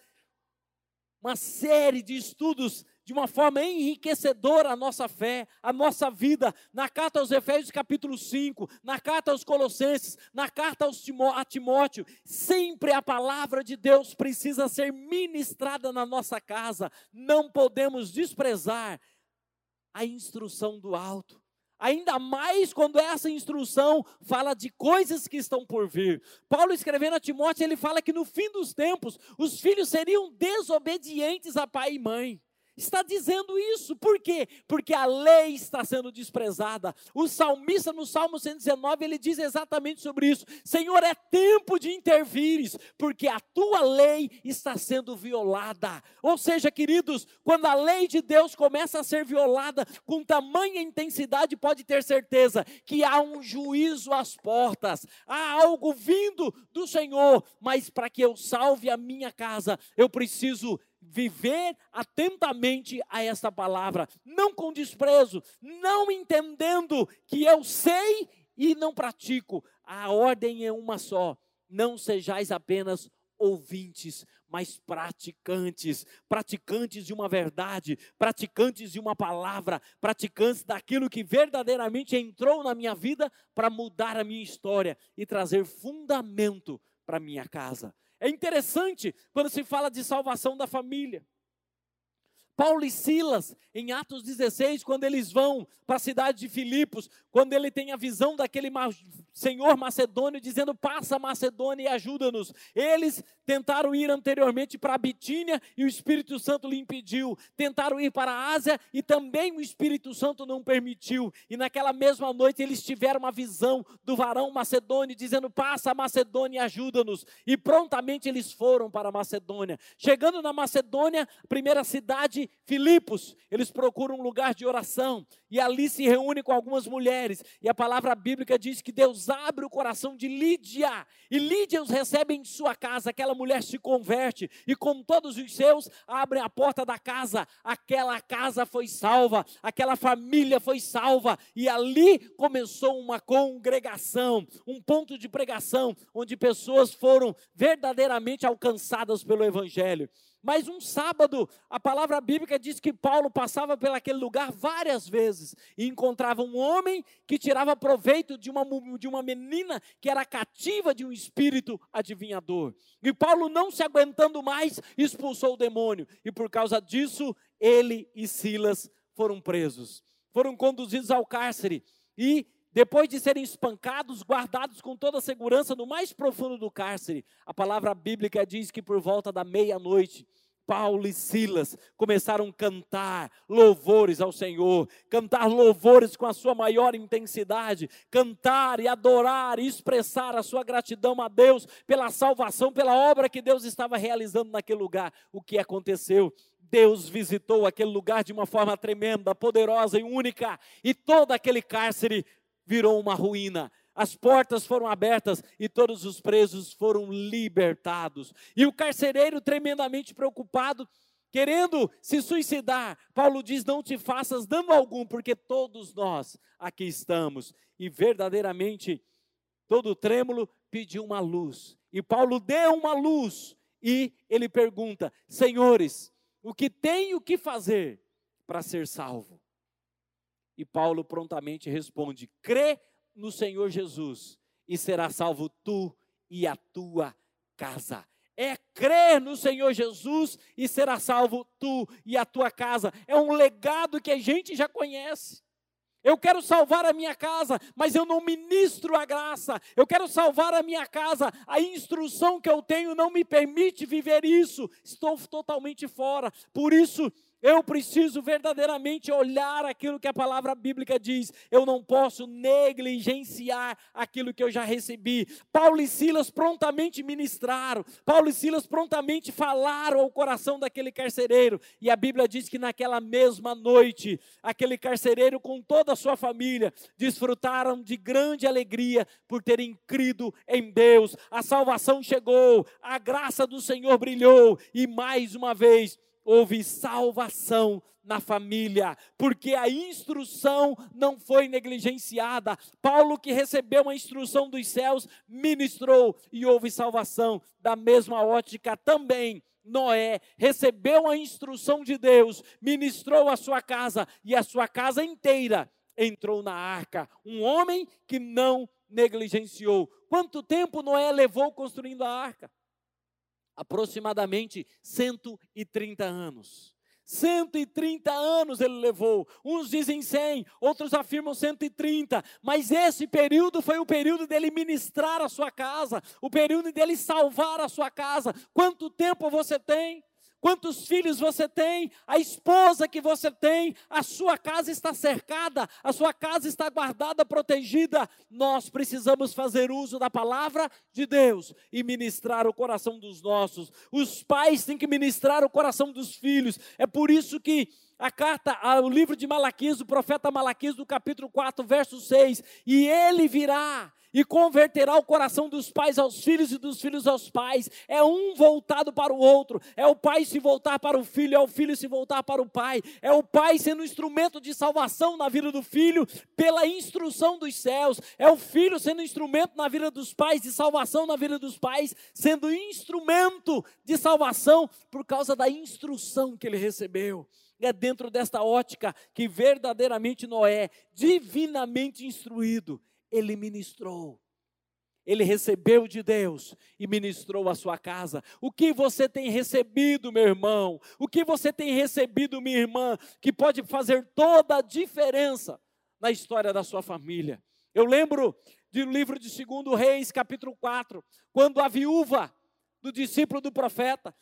uma série de estudos de uma forma enriquecedora a nossa fé, a nossa vida. Na carta aos Efésios, capítulo 5, na carta aos Colossenses, na carta aos Timó a Timóteo, sempre a palavra de Deus precisa ser ministrada na nossa casa. Não podemos desprezar a instrução do alto. Ainda mais quando essa instrução fala de coisas que estão por vir. Paulo escrevendo a Timóteo, ele fala que no fim dos tempos os filhos seriam desobedientes a pai e mãe está dizendo isso. Por quê? Porque a lei está sendo desprezada. O salmista, no Salmo 119, ele diz exatamente sobre isso: Senhor, é tempo de intervires, porque a tua lei está sendo violada. Ou seja, queridos, quando a lei de Deus começa a ser violada com tamanha intensidade, pode ter certeza que há um juízo às portas, há algo vindo do Senhor, mas para que eu salve a minha casa, eu preciso viver atentamente a esta palavra, não com desprezo, não entendendo que eu sei e não pratico. A ordem é uma só: não sejais apenas ouvintes, mas praticantes, praticantes de uma verdade, praticantes de uma palavra, praticantes daquilo que verdadeiramente entrou na minha vida para mudar a minha história e trazer fundamento para minha casa. É interessante quando se fala de salvação da família. Paulo e Silas, em Atos 16, quando eles vão para a cidade de Filipos, quando ele tem a visão daquele senhor macedônio dizendo: Passa Macedônia e ajuda-nos. Eles tentaram ir anteriormente para Bitínia e o Espírito Santo lhe impediu. Tentaram ir para a Ásia e também o Espírito Santo não permitiu. E naquela mesma noite eles tiveram uma visão do varão macedônio dizendo: Passa Macedônia e ajuda-nos. E prontamente eles foram para a Macedônia. Chegando na Macedônia, primeira cidade, Filipos, eles procuram um lugar de oração e ali se reúne com algumas mulheres. E a palavra bíblica diz que Deus abre o coração de Lídia e Lídia os recebe em sua casa. Aquela mulher se converte e, com todos os seus, abrem a porta da casa. Aquela casa foi salva, aquela família foi salva e ali começou uma congregação, um ponto de pregação onde pessoas foram verdadeiramente alcançadas pelo Evangelho. Mas um sábado, a palavra bíblica diz que Paulo passava por aquele lugar várias vezes e encontrava um homem que tirava proveito de uma, de uma menina que era cativa de um espírito adivinhador. E Paulo, não se aguentando mais, expulsou o demônio. E por causa disso, ele e Silas foram presos. Foram conduzidos ao cárcere. E depois de serem espancados, guardados com toda a segurança no mais profundo do cárcere, a palavra bíblica diz que por volta da meia-noite, Paulo e Silas começaram a cantar louvores ao Senhor, cantar louvores com a sua maior intensidade, cantar e adorar e expressar a sua gratidão a Deus pela salvação, pela obra que Deus estava realizando naquele lugar. O que aconteceu? Deus visitou aquele lugar de uma forma tremenda, poderosa e única, e todo aquele cárcere virou uma ruína. As portas foram abertas e todos os presos foram libertados. E o carcereiro, tremendamente preocupado, querendo se suicidar, Paulo diz: Não te faças dano algum, porque todos nós aqui estamos. E verdadeiramente, todo trêmulo pediu uma luz. E Paulo deu uma luz. E ele pergunta: Senhores, o que tenho que fazer para ser salvo? E Paulo prontamente responde: crê no Senhor Jesus e será salvo tu e a tua casa. É crer no Senhor Jesus e será salvo tu e a tua casa. É um legado que a gente já conhece. Eu quero salvar a minha casa, mas eu não ministro a graça. Eu quero salvar a minha casa. A instrução que eu tenho não me permite viver isso. Estou totalmente fora. Por isso, eu preciso verdadeiramente olhar aquilo que a palavra bíblica diz. Eu não posso negligenciar aquilo que eu já recebi. Paulo e Silas prontamente ministraram. Paulo e Silas prontamente falaram ao coração daquele carcereiro. E a Bíblia diz que naquela mesma noite, aquele carcereiro com toda a sua família desfrutaram de grande alegria por terem crido em Deus. A salvação chegou, a graça do Senhor brilhou e mais uma vez houve salvação na família, porque a instrução não foi negligenciada. Paulo, que recebeu uma instrução dos céus, ministrou e houve salvação. Da mesma ótica também, Noé recebeu a instrução de Deus, ministrou a sua casa e a sua casa inteira entrou na arca. Um homem que não negligenciou. Quanto tempo Noé levou construindo a arca? Aproximadamente 130 anos. 130 anos ele levou. Uns dizem 100, outros afirmam 130. Mas esse período foi o período dele ministrar a sua casa, o período dele salvar a sua casa. Quanto tempo você tem? Quantos filhos você tem, a esposa que você tem, a sua casa está cercada, a sua casa está guardada, protegida. Nós precisamos fazer uso da palavra de Deus e ministrar o coração dos nossos. Os pais têm que ministrar o coração dos filhos. É por isso que a carta, o livro de Malaquias, o profeta Malaquias, do capítulo 4, verso 6, e ele virá e converterá o coração dos pais aos filhos e dos filhos aos pais. É um voltado para o outro. É o pai se voltar para o filho, é o filho se voltar para o pai. É o pai sendo instrumento de salvação na vida do filho pela instrução dos céus. É o filho sendo instrumento na vida dos pais de salvação na vida dos pais, sendo instrumento de salvação por causa da instrução que ele recebeu. É dentro desta ótica que verdadeiramente Noé, divinamente instruído, ele ministrou. Ele recebeu de Deus e ministrou a sua casa. O que você tem recebido, meu irmão? O que você tem recebido, minha irmã, que pode fazer toda a diferença na história da sua família? Eu lembro do livro de 2 Reis, capítulo 4, quando a viúva do discípulo do profeta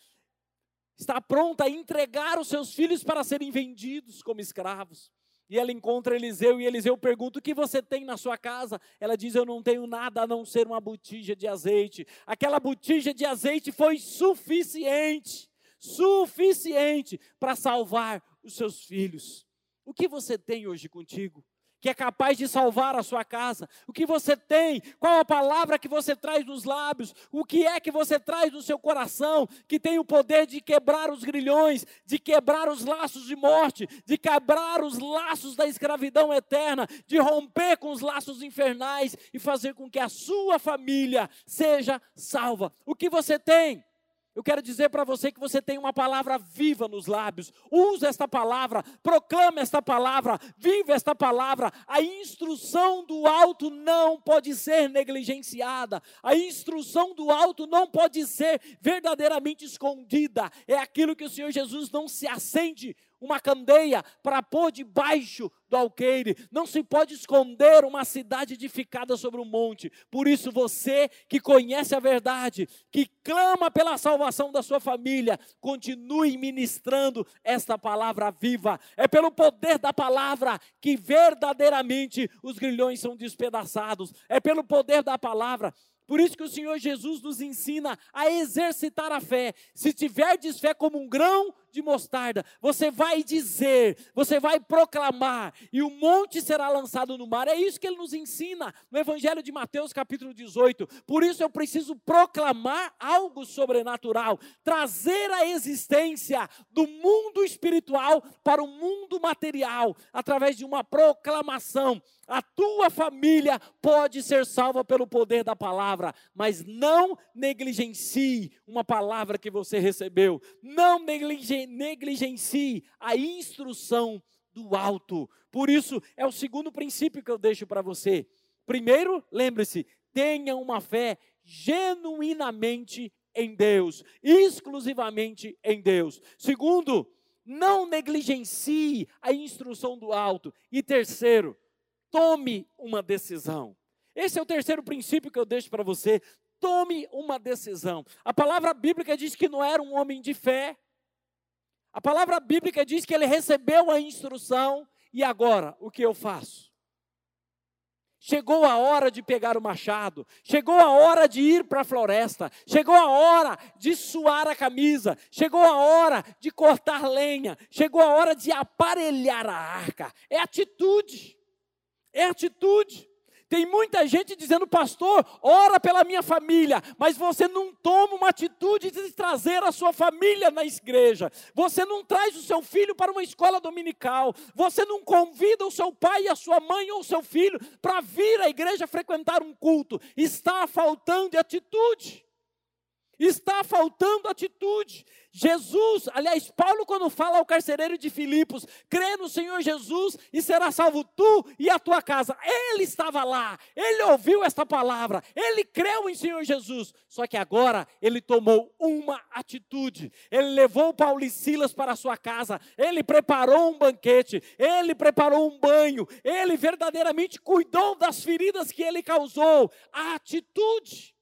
está pronta a entregar os seus filhos para serem vendidos como escravos. E ela encontra Eliseu e Eliseu pergunta: O que você tem na sua casa? Ela diz: Eu não tenho nada a não ser uma botija de azeite. Aquela botija de azeite foi suficiente suficiente para salvar os seus filhos. O que você tem hoje contigo? Que é capaz de salvar a sua casa. O que você tem? Qual a palavra que você traz nos lábios? O que é que você traz no seu coração que tem o poder de quebrar os grilhões, de quebrar os laços de morte, de quebrar os laços da escravidão eterna, de romper com os laços infernais e fazer com que a sua família seja salva? O que você tem? Eu quero dizer para você que você tem uma palavra viva nos lábios. Use esta palavra, proclame esta palavra, vive esta palavra. A instrução do alto não pode ser negligenciada. A instrução do alto não pode ser verdadeiramente escondida. É aquilo que o Senhor Jesus não se acende uma candeia para pôr debaixo do alqueire. Não se pode esconder uma cidade edificada sobre um monte. Por isso, você que conhece a verdade, que clama pela salvação da sua família, continue ministrando esta palavra viva. É pelo poder da palavra que verdadeiramente os grilhões são despedaçados. É pelo poder da palavra por isso que o Senhor Jesus nos ensina a exercitar a fé. Se tiverdes fé como um grão de mostarda, você vai dizer, você vai proclamar, e o monte será lançado no mar. É isso que ele nos ensina no Evangelho de Mateus, capítulo 18. Por isso eu preciso proclamar algo sobrenatural, trazer a existência do mundo espiritual para o mundo material, através de uma proclamação. A tua família pode ser salva pelo poder da palavra, mas não negligencie uma palavra que você recebeu. Não negligencie a instrução do alto. Por isso, é o segundo princípio que eu deixo para você. Primeiro, lembre-se, tenha uma fé genuinamente em Deus, exclusivamente em Deus. Segundo, não negligencie a instrução do alto. E terceiro, tome uma decisão. Esse é o terceiro princípio que eu deixo para você. Tome uma decisão. A palavra bíblica diz que não era um homem de fé. A palavra bíblica diz que ele recebeu a instrução. E agora, o que eu faço? Chegou a hora de pegar o machado, chegou a hora de ir para a floresta, chegou a hora de suar a camisa, chegou a hora de cortar lenha, chegou a hora de aparelhar a arca. É atitude. É atitude. Tem muita gente dizendo, pastor, ora pela minha família, mas você não toma uma atitude de trazer a sua família na igreja. Você não traz o seu filho para uma escola dominical. Você não convida o seu pai, a sua mãe ou o seu filho para vir à igreja frequentar um culto. Está faltando de atitude. Está faltando atitude. Jesus, aliás, Paulo, quando fala ao carcereiro de Filipos, crê no Senhor Jesus e será salvo tu e a tua casa. Ele estava lá, ele ouviu esta palavra, ele creu em Senhor Jesus. Só que agora ele tomou uma atitude. Ele levou Paulo e Silas para a sua casa, ele preparou um banquete, ele preparou um banho, ele verdadeiramente cuidou das feridas que ele causou. A atitude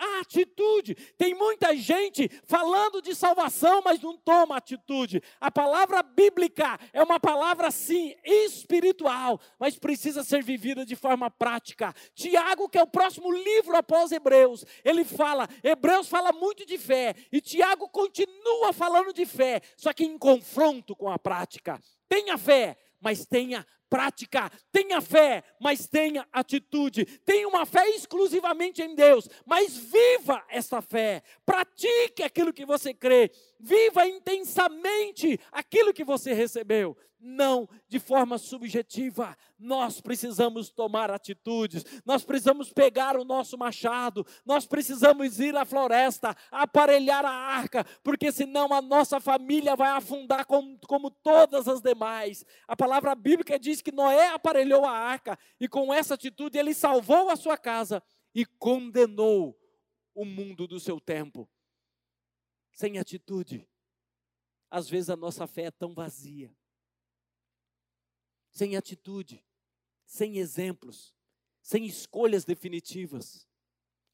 a atitude. Tem muita gente falando de salvação, mas não toma atitude. A palavra bíblica é uma palavra, sim, espiritual, mas precisa ser vivida de forma prática. Tiago, que é o próximo livro após Hebreus, ele fala, Hebreus fala muito de fé, e Tiago continua falando de fé, só que em confronto com a prática. Tenha fé, mas tenha prática. Tenha fé, mas tenha atitude. Tenha uma fé exclusivamente em Deus, mas viva essa fé. Pratique aquilo que você crê. Viva intensamente aquilo que você recebeu não de forma subjetiva. Nós precisamos tomar atitudes, nós precisamos pegar o nosso machado, nós precisamos ir à floresta, aparelhar a arca, porque senão a nossa família vai afundar como, como todas as demais. A palavra bíblica diz que Noé aparelhou a arca e com essa atitude ele salvou a sua casa e condenou o mundo do seu tempo. Sem atitude, às vezes a nossa fé é tão vazia sem atitude, sem exemplos, sem escolhas definitivas,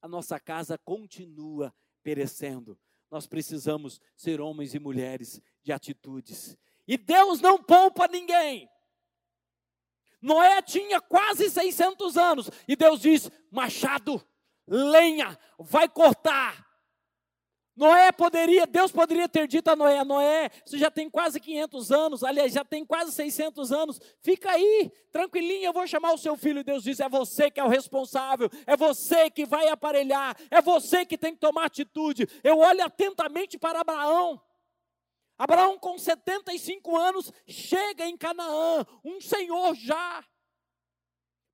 a nossa casa continua perecendo. Nós precisamos ser homens e mulheres de atitudes. E Deus não poupa ninguém. Noé tinha quase 600 anos e Deus diz: machado, lenha, vai cortar, Noé poderia, Deus poderia ter dito a Noé, Noé, você já tem quase 500 anos, aliás, já tem quase 600 anos, fica aí, tranquilinho, eu vou chamar o seu filho. E Deus diz: é você que é o responsável, é você que vai aparelhar, é você que tem que tomar atitude. Eu olho atentamente para Abraão. Abraão, com 75 anos, chega em Canaã, um senhor já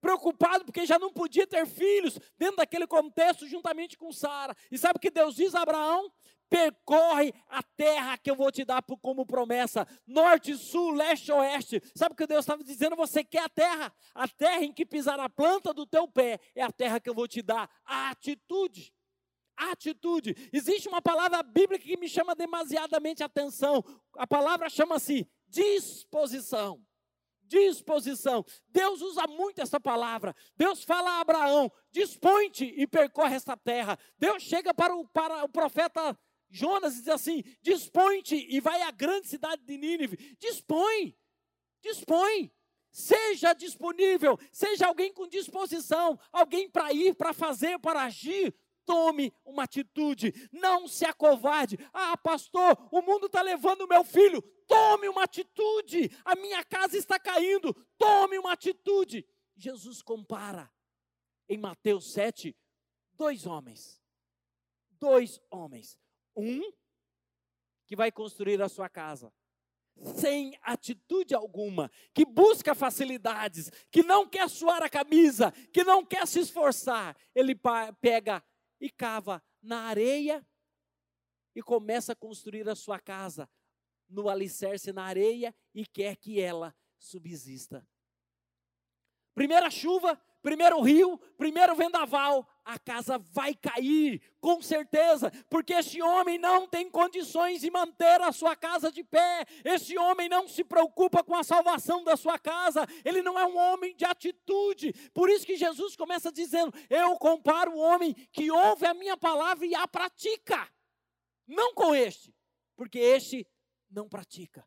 preocupado porque já não podia ter filhos dentro daquele contexto juntamente com Sara. E sabe o que Deus diz a Abraão? Percorre a terra que eu vou te dar como promessa, norte, sul, leste, oeste. Sabe o que Deus estava dizendo? Você quer a terra? A terra em que pisar a planta do teu pé é a terra que eu vou te dar. A atitude. Atitude. Existe uma palavra bíblica que me chama demasiadamente atenção. A palavra chama-se disposição disposição. Deus usa muito essa palavra. Deus fala a Abraão: dispõe-te e percorre esta terra. Deus chega para o, para o profeta Jonas e diz assim: dispõe-te e vai à grande cidade de Nínive. Dispõe, dispõe. Seja disponível, seja alguém com disposição, alguém para ir, para fazer, para agir. Tome uma atitude, não se acovarde. Ah, pastor, o mundo está levando o meu filho. Tome uma atitude. A minha casa está caindo. Tome uma atitude. Jesus compara em Mateus 7 dois homens. Dois homens. Um que vai construir a sua casa sem atitude alguma, que busca facilidades, que não quer suar a camisa, que não quer se esforçar, ele pega e cava na areia e começa a construir a sua casa no alicerce na areia e quer que ela subsista. Primeira chuva, primeiro rio, primeiro vendaval, a casa vai cair, com certeza, porque esse homem não tem condições de manter a sua casa de pé, esse homem não se preocupa com a salvação da sua casa, ele não é um homem de atitude, por isso que Jesus começa dizendo: Eu comparo o homem que ouve a minha palavra e a pratica, não com este, porque este não pratica,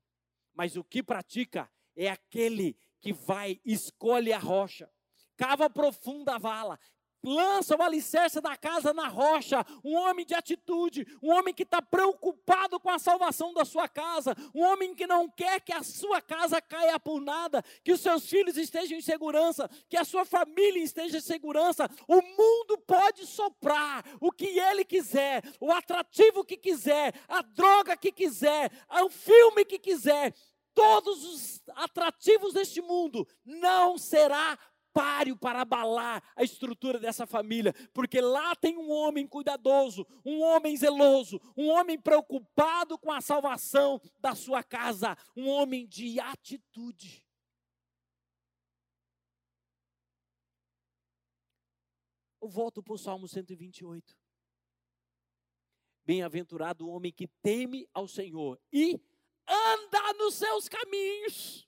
mas o que pratica é aquele que vai, escolhe a rocha, cava profunda a vala, lança o alicerce da casa na rocha, um homem de atitude, um homem que está preocupado com a salvação da sua casa, um homem que não quer que a sua casa caia por nada, que os seus filhos estejam em segurança, que a sua família esteja em segurança. O mundo pode soprar o que ele quiser, o atrativo que quiser, a droga que quiser, o filme que quiser. Todos os atrativos deste mundo não será páreo para abalar a estrutura dessa família, porque lá tem um homem cuidadoso, um homem zeloso, um homem preocupado com a salvação da sua casa, um homem de atitude. Eu volto para o Salmo 128. Bem-aventurado o homem que teme ao Senhor e anda nos seus caminhos.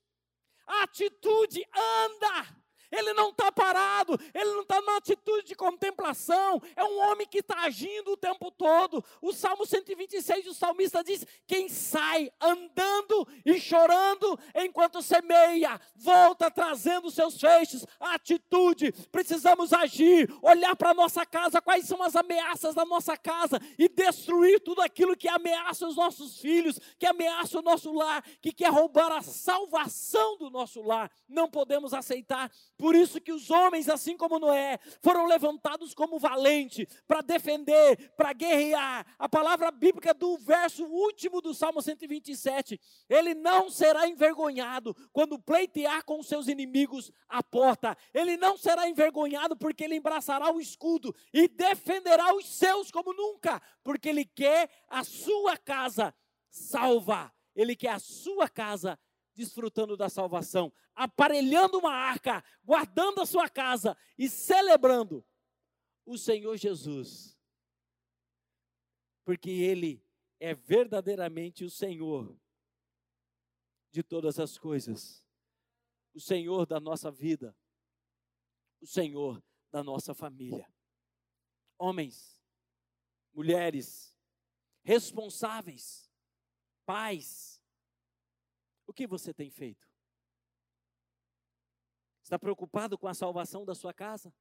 atitude, anda ele não está parado, ele não está numa atitude de contemplação, é um homem que está agindo o tempo todo. O Salmo 126, o salmista diz: Quem sai andando e chorando enquanto semeia, volta trazendo seus feixes, atitude. Precisamos agir, olhar para a nossa casa, quais são as ameaças da nossa casa e destruir tudo aquilo que ameaça os nossos filhos, que ameaça o nosso lar, que quer roubar a salvação do nosso lar. Não podemos aceitar por isso que os homens, assim como Noé, foram levantados como valente para defender, para guerrear. A palavra bíblica do verso último do Salmo 127, ele não será envergonhado quando pleitear com seus inimigos a porta. Ele não será envergonhado porque ele embraçará o escudo e defenderá os seus como nunca, porque ele quer a sua casa salva. Ele quer a sua casa desfrutando da salvação, aparelhando uma arca, guardando a sua casa e celebrando o Senhor Jesus. Porque Ele é verdadeiramente o Senhor de todas as coisas, o Senhor da nossa vida, o Senhor da nossa família. Homens, mulheres, responsáveis, pais, o que você tem feito? Está preocupado com a salvação da sua casa?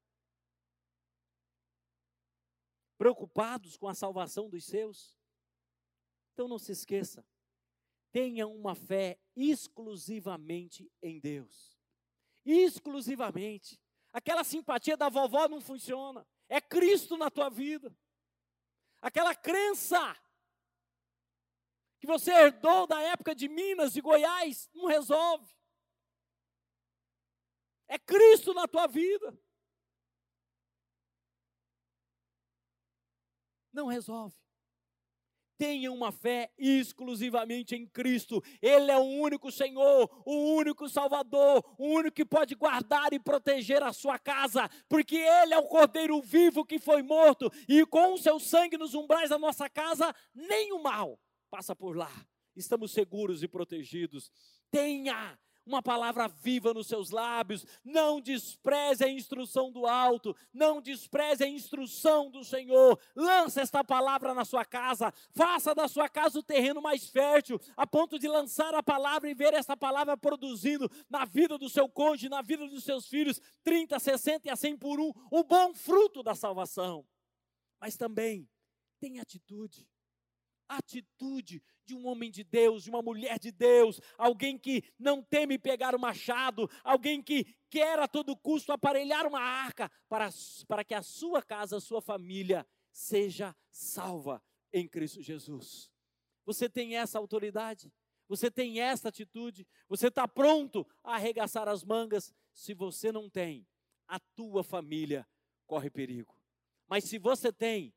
Preocupados com a salvação dos seus? Então não se esqueça, tenha uma fé exclusivamente em Deus. Exclusivamente. Aquela simpatia da vovó não funciona. É Cristo na tua vida. Aquela crença que você herdou da época de Minas e Goiás não resolve. É Cristo na tua vida. Não resolve. Tenha uma fé exclusivamente em Cristo. Ele é o único Senhor, o único Salvador, o único que pode guardar e proteger a sua casa, porque Ele é o Cordeiro vivo que foi morto, e com o seu sangue nos umbrais da nossa casa, nem o mal passa por lá. Estamos seguros e protegidos. Tenha uma palavra viva nos seus lábios, não despreze a instrução do alto, não despreze a instrução do Senhor. Lança esta palavra na sua casa, faça da sua casa o terreno mais fértil, a ponto de lançar a palavra e ver essa palavra produzindo na vida do seu cônjuge, na vida dos seus filhos, 30, 60 e a 100 por um, o bom fruto da salvação. Mas também tem atitude atitude de um homem de Deus, de uma mulher de Deus, alguém que não teme pegar o machado, alguém que quer a todo custo aparelhar uma arca para, para que a sua casa, a sua família seja salva em Cristo Jesus. Você tem essa autoridade? Você tem essa atitude? Você está pronto a arregaçar as mangas? Se você não tem, a tua família corre perigo. Mas se você tem,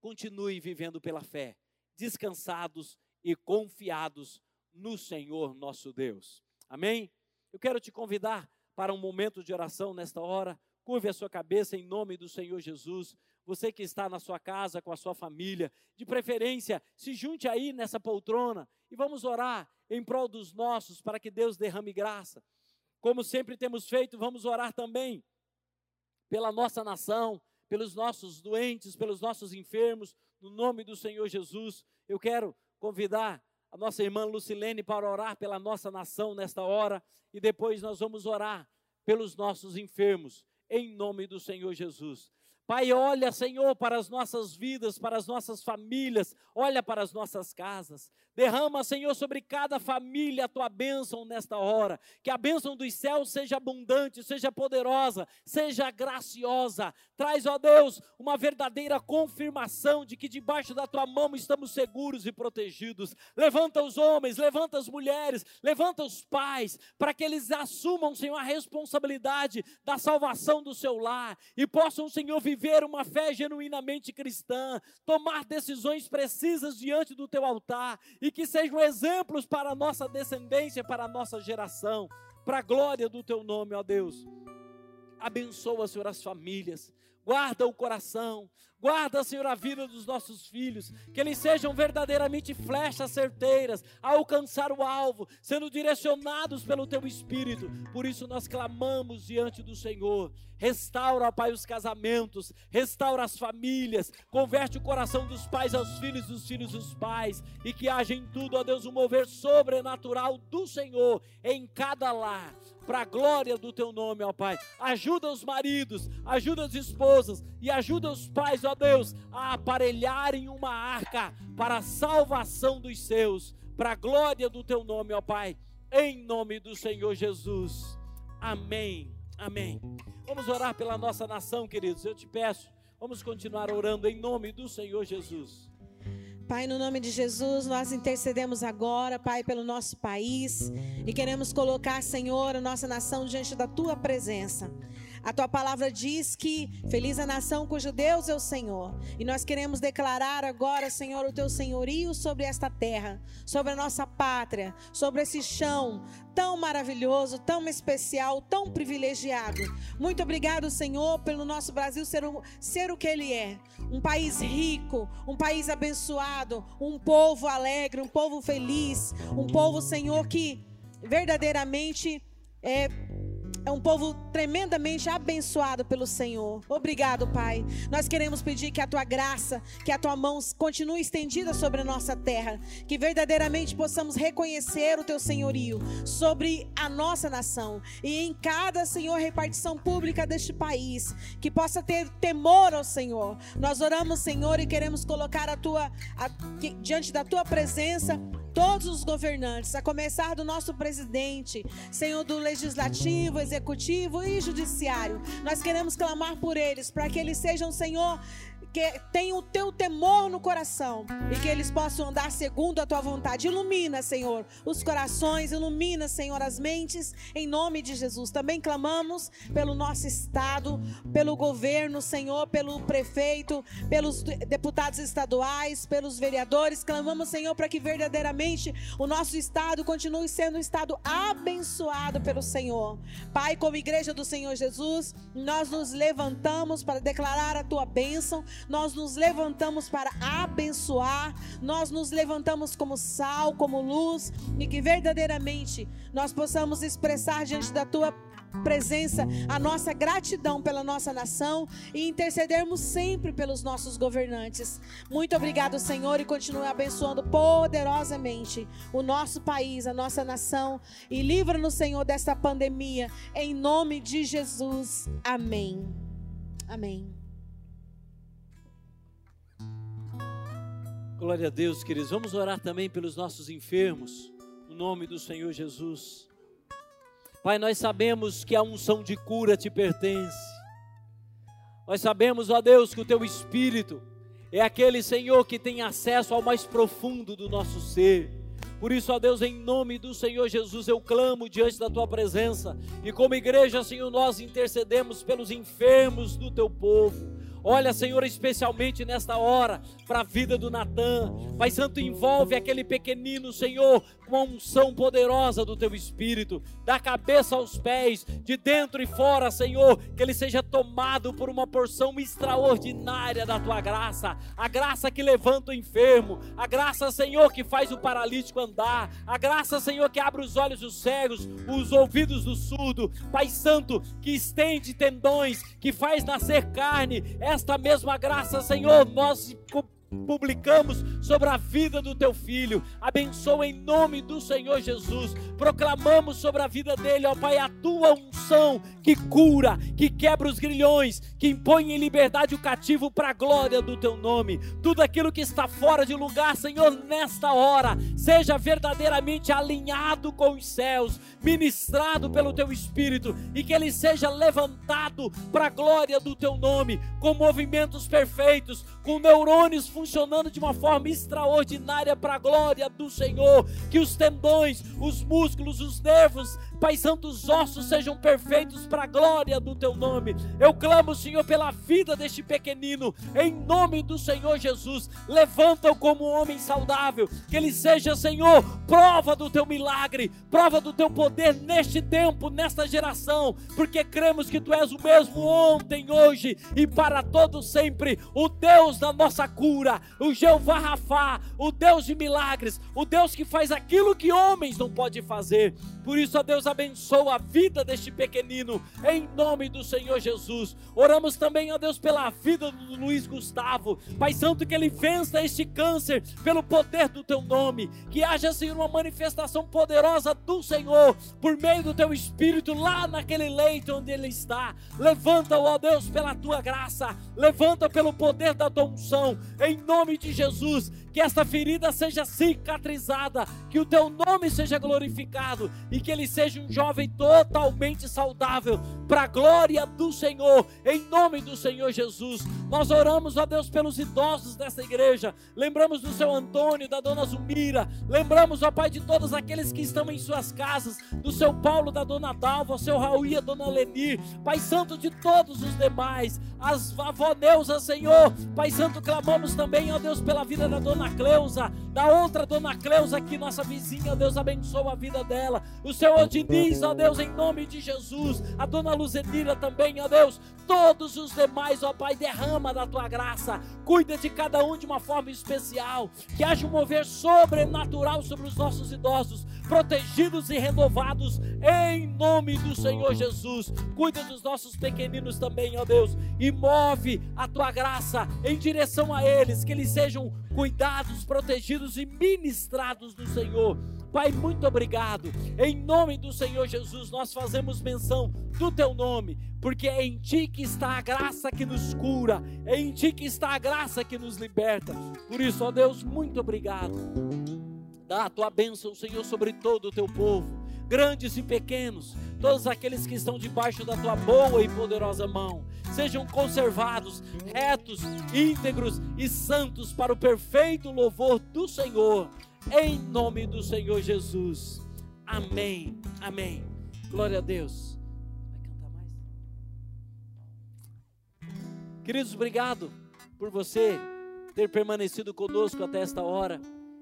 continue vivendo pela fé descansados e confiados no Senhor nosso Deus. Amém? Eu quero te convidar para um momento de oração nesta hora. Curve a sua cabeça em nome do Senhor Jesus. Você que está na sua casa com a sua família, de preferência, se junte aí nessa poltrona e vamos orar em prol dos nossos para que Deus derrame graça. Como sempre temos feito, vamos orar também pela nossa nação, pelos nossos doentes, pelos nossos enfermos, no nome do Senhor Jesus. Eu quero convidar a nossa irmã Lucilene para orar pela nossa nação nesta hora e depois nós vamos orar pelos nossos enfermos, em nome do Senhor Jesus. Pai, olha, Senhor, para as nossas vidas, para as nossas famílias, olha para as nossas casas. Derrama, Senhor, sobre cada família a tua bênção nesta hora. Que a bênção dos céus seja abundante, seja poderosa, seja graciosa. Traz, ó Deus, uma verdadeira confirmação de que debaixo da tua mão estamos seguros e protegidos. Levanta os homens, levanta as mulheres, levanta os pais, para que eles assumam, Senhor, a responsabilidade da salvação do seu lar e possam, Senhor, viver uma fé genuinamente cristã, tomar decisões precisas diante do teu altar e que sejam exemplos para a nossa descendência, para a nossa geração, para a glória do teu nome, ó Deus. Abençoa, Senhor, as famílias, guarda o coração, Guarda, Senhor, a vida dos nossos filhos, que eles sejam verdadeiramente flechas certeiras a alcançar o alvo, sendo direcionados pelo Teu Espírito. Por isso nós clamamos diante do Senhor. Restaura, Pai, os casamentos, restaura as famílias, converte o coração dos pais aos filhos, dos filhos dos pais, e que haja em tudo, ó Deus, um mover sobrenatural do Senhor em cada lar para a glória do teu nome, ó Pai. Ajuda os maridos, ajuda as esposas e ajuda os pais, ó Deus, a aparelharem uma arca para a salvação dos seus, para a glória do teu nome, ó Pai, em nome do Senhor Jesus. Amém. Amém. Vamos orar pela nossa nação, queridos. Eu te peço, vamos continuar orando em nome do Senhor Jesus. Pai, no nome de Jesus, nós intercedemos agora, Pai, pelo nosso país e queremos colocar, Senhor, a nossa nação diante da tua presença. A tua palavra diz que feliz a nação cujo Deus é o Senhor. E nós queremos declarar agora, Senhor, o teu senhorio sobre esta terra, sobre a nossa pátria, sobre esse chão tão maravilhoso, tão especial, tão privilegiado. Muito obrigado, Senhor, pelo nosso Brasil ser o, ser o que ele é. Um país rico, um país abençoado, um povo alegre, um povo feliz, um povo, Senhor, que verdadeiramente é é um povo tremendamente abençoado pelo Senhor. Obrigado, Pai. Nós queremos pedir que a tua graça, que a tua mão continue estendida sobre a nossa terra, que verdadeiramente possamos reconhecer o teu senhorio sobre a nossa nação e em cada, Senhor, repartição pública deste país, que possa ter temor ao Senhor. Nós oramos, Senhor, e queremos colocar a tua a, que, diante da tua presença todos os governantes, a começar do nosso presidente, Senhor do legislativo, executivo e judiciário. Nós queremos clamar por eles, para que eles sejam, Senhor, que tenham o teu temor no coração e que eles possam andar segundo a tua vontade. Ilumina, Senhor, os corações, ilumina, Senhor, as mentes, em nome de Jesus. Também clamamos pelo nosso estado, pelo governo, Senhor, pelo prefeito, pelos deputados estaduais, pelos vereadores. Clamamos, Senhor, para que verdadeiramente o nosso estado continue sendo um estado abençoado pelo Senhor. Pai, como igreja do Senhor Jesus, nós nos levantamos para declarar a tua bênção nós nos levantamos para abençoar, nós nos levantamos como sal, como luz, e que verdadeiramente nós possamos expressar diante da tua presença a nossa gratidão pela nossa nação e intercedermos sempre pelos nossos governantes. Muito obrigado, Senhor, e continue abençoando poderosamente o nosso país, a nossa nação e livra-nos, Senhor, desta pandemia em nome de Jesus. Amém. Amém. Glória a Deus, queridos. Vamos orar também pelos nossos enfermos, no nome do Senhor Jesus. Pai, nós sabemos que a unção de cura te pertence. Nós sabemos, ó Deus, que o teu espírito é aquele Senhor que tem acesso ao mais profundo do nosso ser. Por isso, ó Deus, em nome do Senhor Jesus, eu clamo diante da tua presença. E como igreja, Senhor, nós intercedemos pelos enfermos do teu povo. Olha, Senhor, especialmente nesta hora, para a vida do Natan. Pai Santo, envolve aquele pequenino, Senhor, com a unção poderosa do teu Espírito, da cabeça aos pés, de dentro e fora, Senhor, que ele seja tomado por uma porção extraordinária da tua graça, a graça que levanta o enfermo, a graça, Senhor, que faz o paralítico andar, a graça, Senhor, que abre os olhos dos cegos, os ouvidos do surdo, Pai Santo, que estende tendões, que faz nascer carne, esta mesma graça, Senhor, nós publicamos sobre a vida do teu filho. Abençoa em nome do Senhor Jesus. Proclamamos sobre a vida dele, ó Pai, a tua unção que cura, que quebra os grilhões, que impõe em liberdade o cativo para a glória do teu nome. Tudo aquilo que está fora de lugar, Senhor, nesta hora, seja verdadeiramente alinhado com os céus, ministrado pelo teu espírito e que ele seja levantado para a glória do teu nome, com movimentos perfeitos, com neurônios funcionando de uma forma extraordinária para a glória do Senhor. Que os tendões, os músculos, os nervos, Pai Santo, os ossos sejam perfeitos para a glória do teu nome. Eu clamo, Senhor, pela vida deste pequenino, em nome do Senhor Jesus. Levanta-o como um homem saudável, que ele seja, Senhor, prova do teu milagre, prova do teu poder neste tempo, nesta geração, porque cremos que tu és o mesmo ontem, hoje e para todo sempre, o Deus da nossa cura, o Jeová Rafá, o Deus de milagres, o Deus que faz aquilo que homens não podem fazer. Por isso, ó Deus, abençoa a vida deste pequenino, em nome do Senhor Jesus. Oramos também, ó Deus, pela vida do Luiz Gustavo. Pai Santo, que ele vença este câncer pelo poder do teu nome. Que haja, Senhor, uma manifestação poderosa do Senhor por meio do teu espírito lá naquele leito onde ele está. Levanta, ó Deus, pela tua graça. Levanta pelo poder da tua unção, em nome de Jesus que esta ferida seja cicatrizada, que o teu nome seja glorificado e que ele seja um jovem totalmente saudável, para a glória do Senhor, em nome do Senhor Jesus. Nós oramos, a Deus, pelos idosos dessa igreja, lembramos do seu Antônio, da dona Zumira, lembramos, ó Pai, de todos aqueles que estão em suas casas, do seu Paulo, da dona Dalva, seu Raul e a dona Lenir, Pai Santo de todos os demais, as avó Neuza, Senhor, Pai Santo, clamamos também, ó Deus, pela vida da dona Cleusa, da outra dona Cleusa aqui, nossa vizinha, Deus abençoa a vida dela. O seu Odiniz, ó Deus, em nome de Jesus. A dona Luzenira também, ó Deus. Todos os demais, ó Pai, derrama da tua graça. Cuida de cada um de uma forma especial. Que haja um mover sobrenatural sobre os nossos idosos protegidos e renovados em nome do Senhor Jesus. Cuida dos nossos pequeninos também, ó Deus, e move a tua graça em direção a eles, que eles sejam cuidados, protegidos e ministrados do Senhor. Pai, muito obrigado. Em nome do Senhor Jesus, nós fazemos menção do teu nome, porque é em ti que está a graça que nos cura, é em ti que está a graça que nos liberta. Por isso, ó Deus, muito obrigado. Dá a tua bênção, Senhor, sobre todo o teu povo, grandes e pequenos, todos aqueles que estão debaixo da tua boa e poderosa mão, sejam conservados, retos, íntegros e santos para o perfeito louvor do Senhor em nome do Senhor Jesus. Amém. Amém. Glória a Deus. Vai cantar mais? Queridos, obrigado por você ter permanecido conosco até esta hora.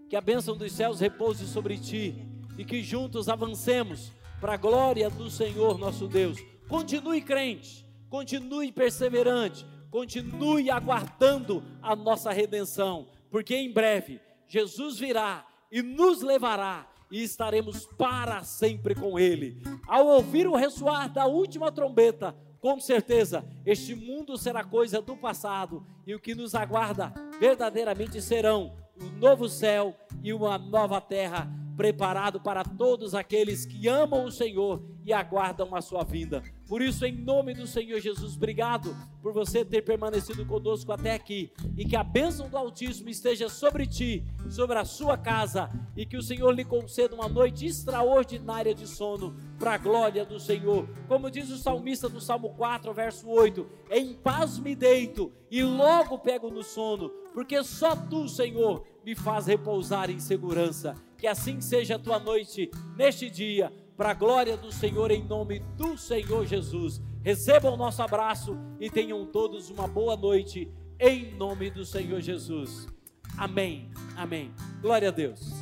Que a bênção dos céus repouse sobre ti e que juntos avancemos para a glória do Senhor nosso Deus. Continue crente, continue perseverante, continue aguardando a nossa redenção, porque em breve Jesus virá e nos levará e estaremos para sempre com Ele. Ao ouvir o ressoar da última trombeta, com certeza este mundo será coisa do passado e o que nos aguarda verdadeiramente serão um novo céu e uma nova terra preparado para todos aqueles que amam o Senhor e aguardam a sua vinda. Por isso, em nome do Senhor Jesus, obrigado por você ter permanecido conosco até aqui e que a bênção do Altíssimo esteja sobre ti, sobre a sua casa e que o Senhor lhe conceda uma noite extraordinária de sono para a glória do Senhor. Como diz o salmista do Salmo 4, verso 8: Em paz me deito e logo pego no sono, porque só tu, Senhor, me faz repousar em segurança. Que assim seja a tua noite neste dia, para a glória do Senhor, em nome do Senhor Jesus. Recebam o nosso abraço e tenham todos uma boa noite, em nome do Senhor Jesus. Amém. Amém. Glória a Deus.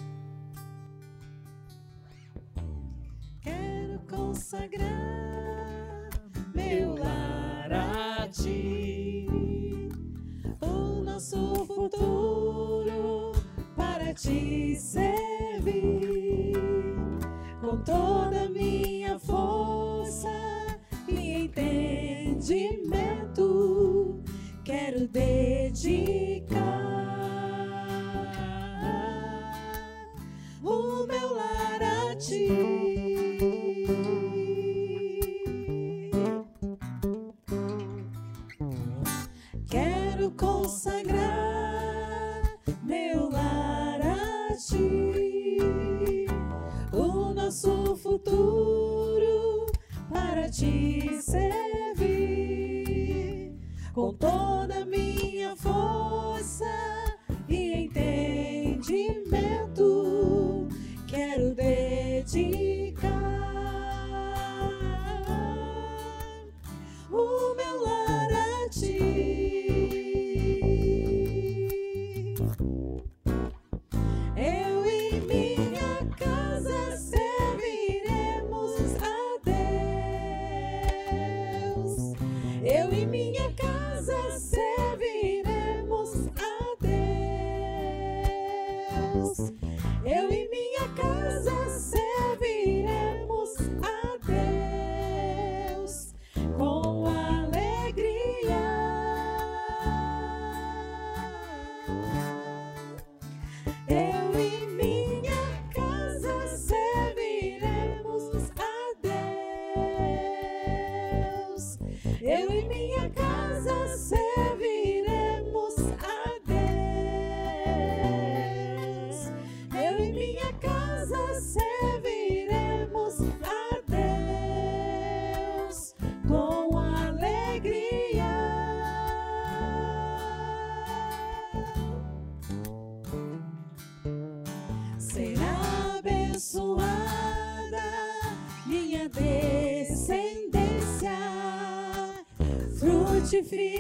Quero consagrar meu lar a ti, o nosso futuro te servir com toda minha força e entendimento. Quero dedicar o meu lar a ti. Quero consagrar nosso futuro para te servir com toda a minha força e entendimento. Feel.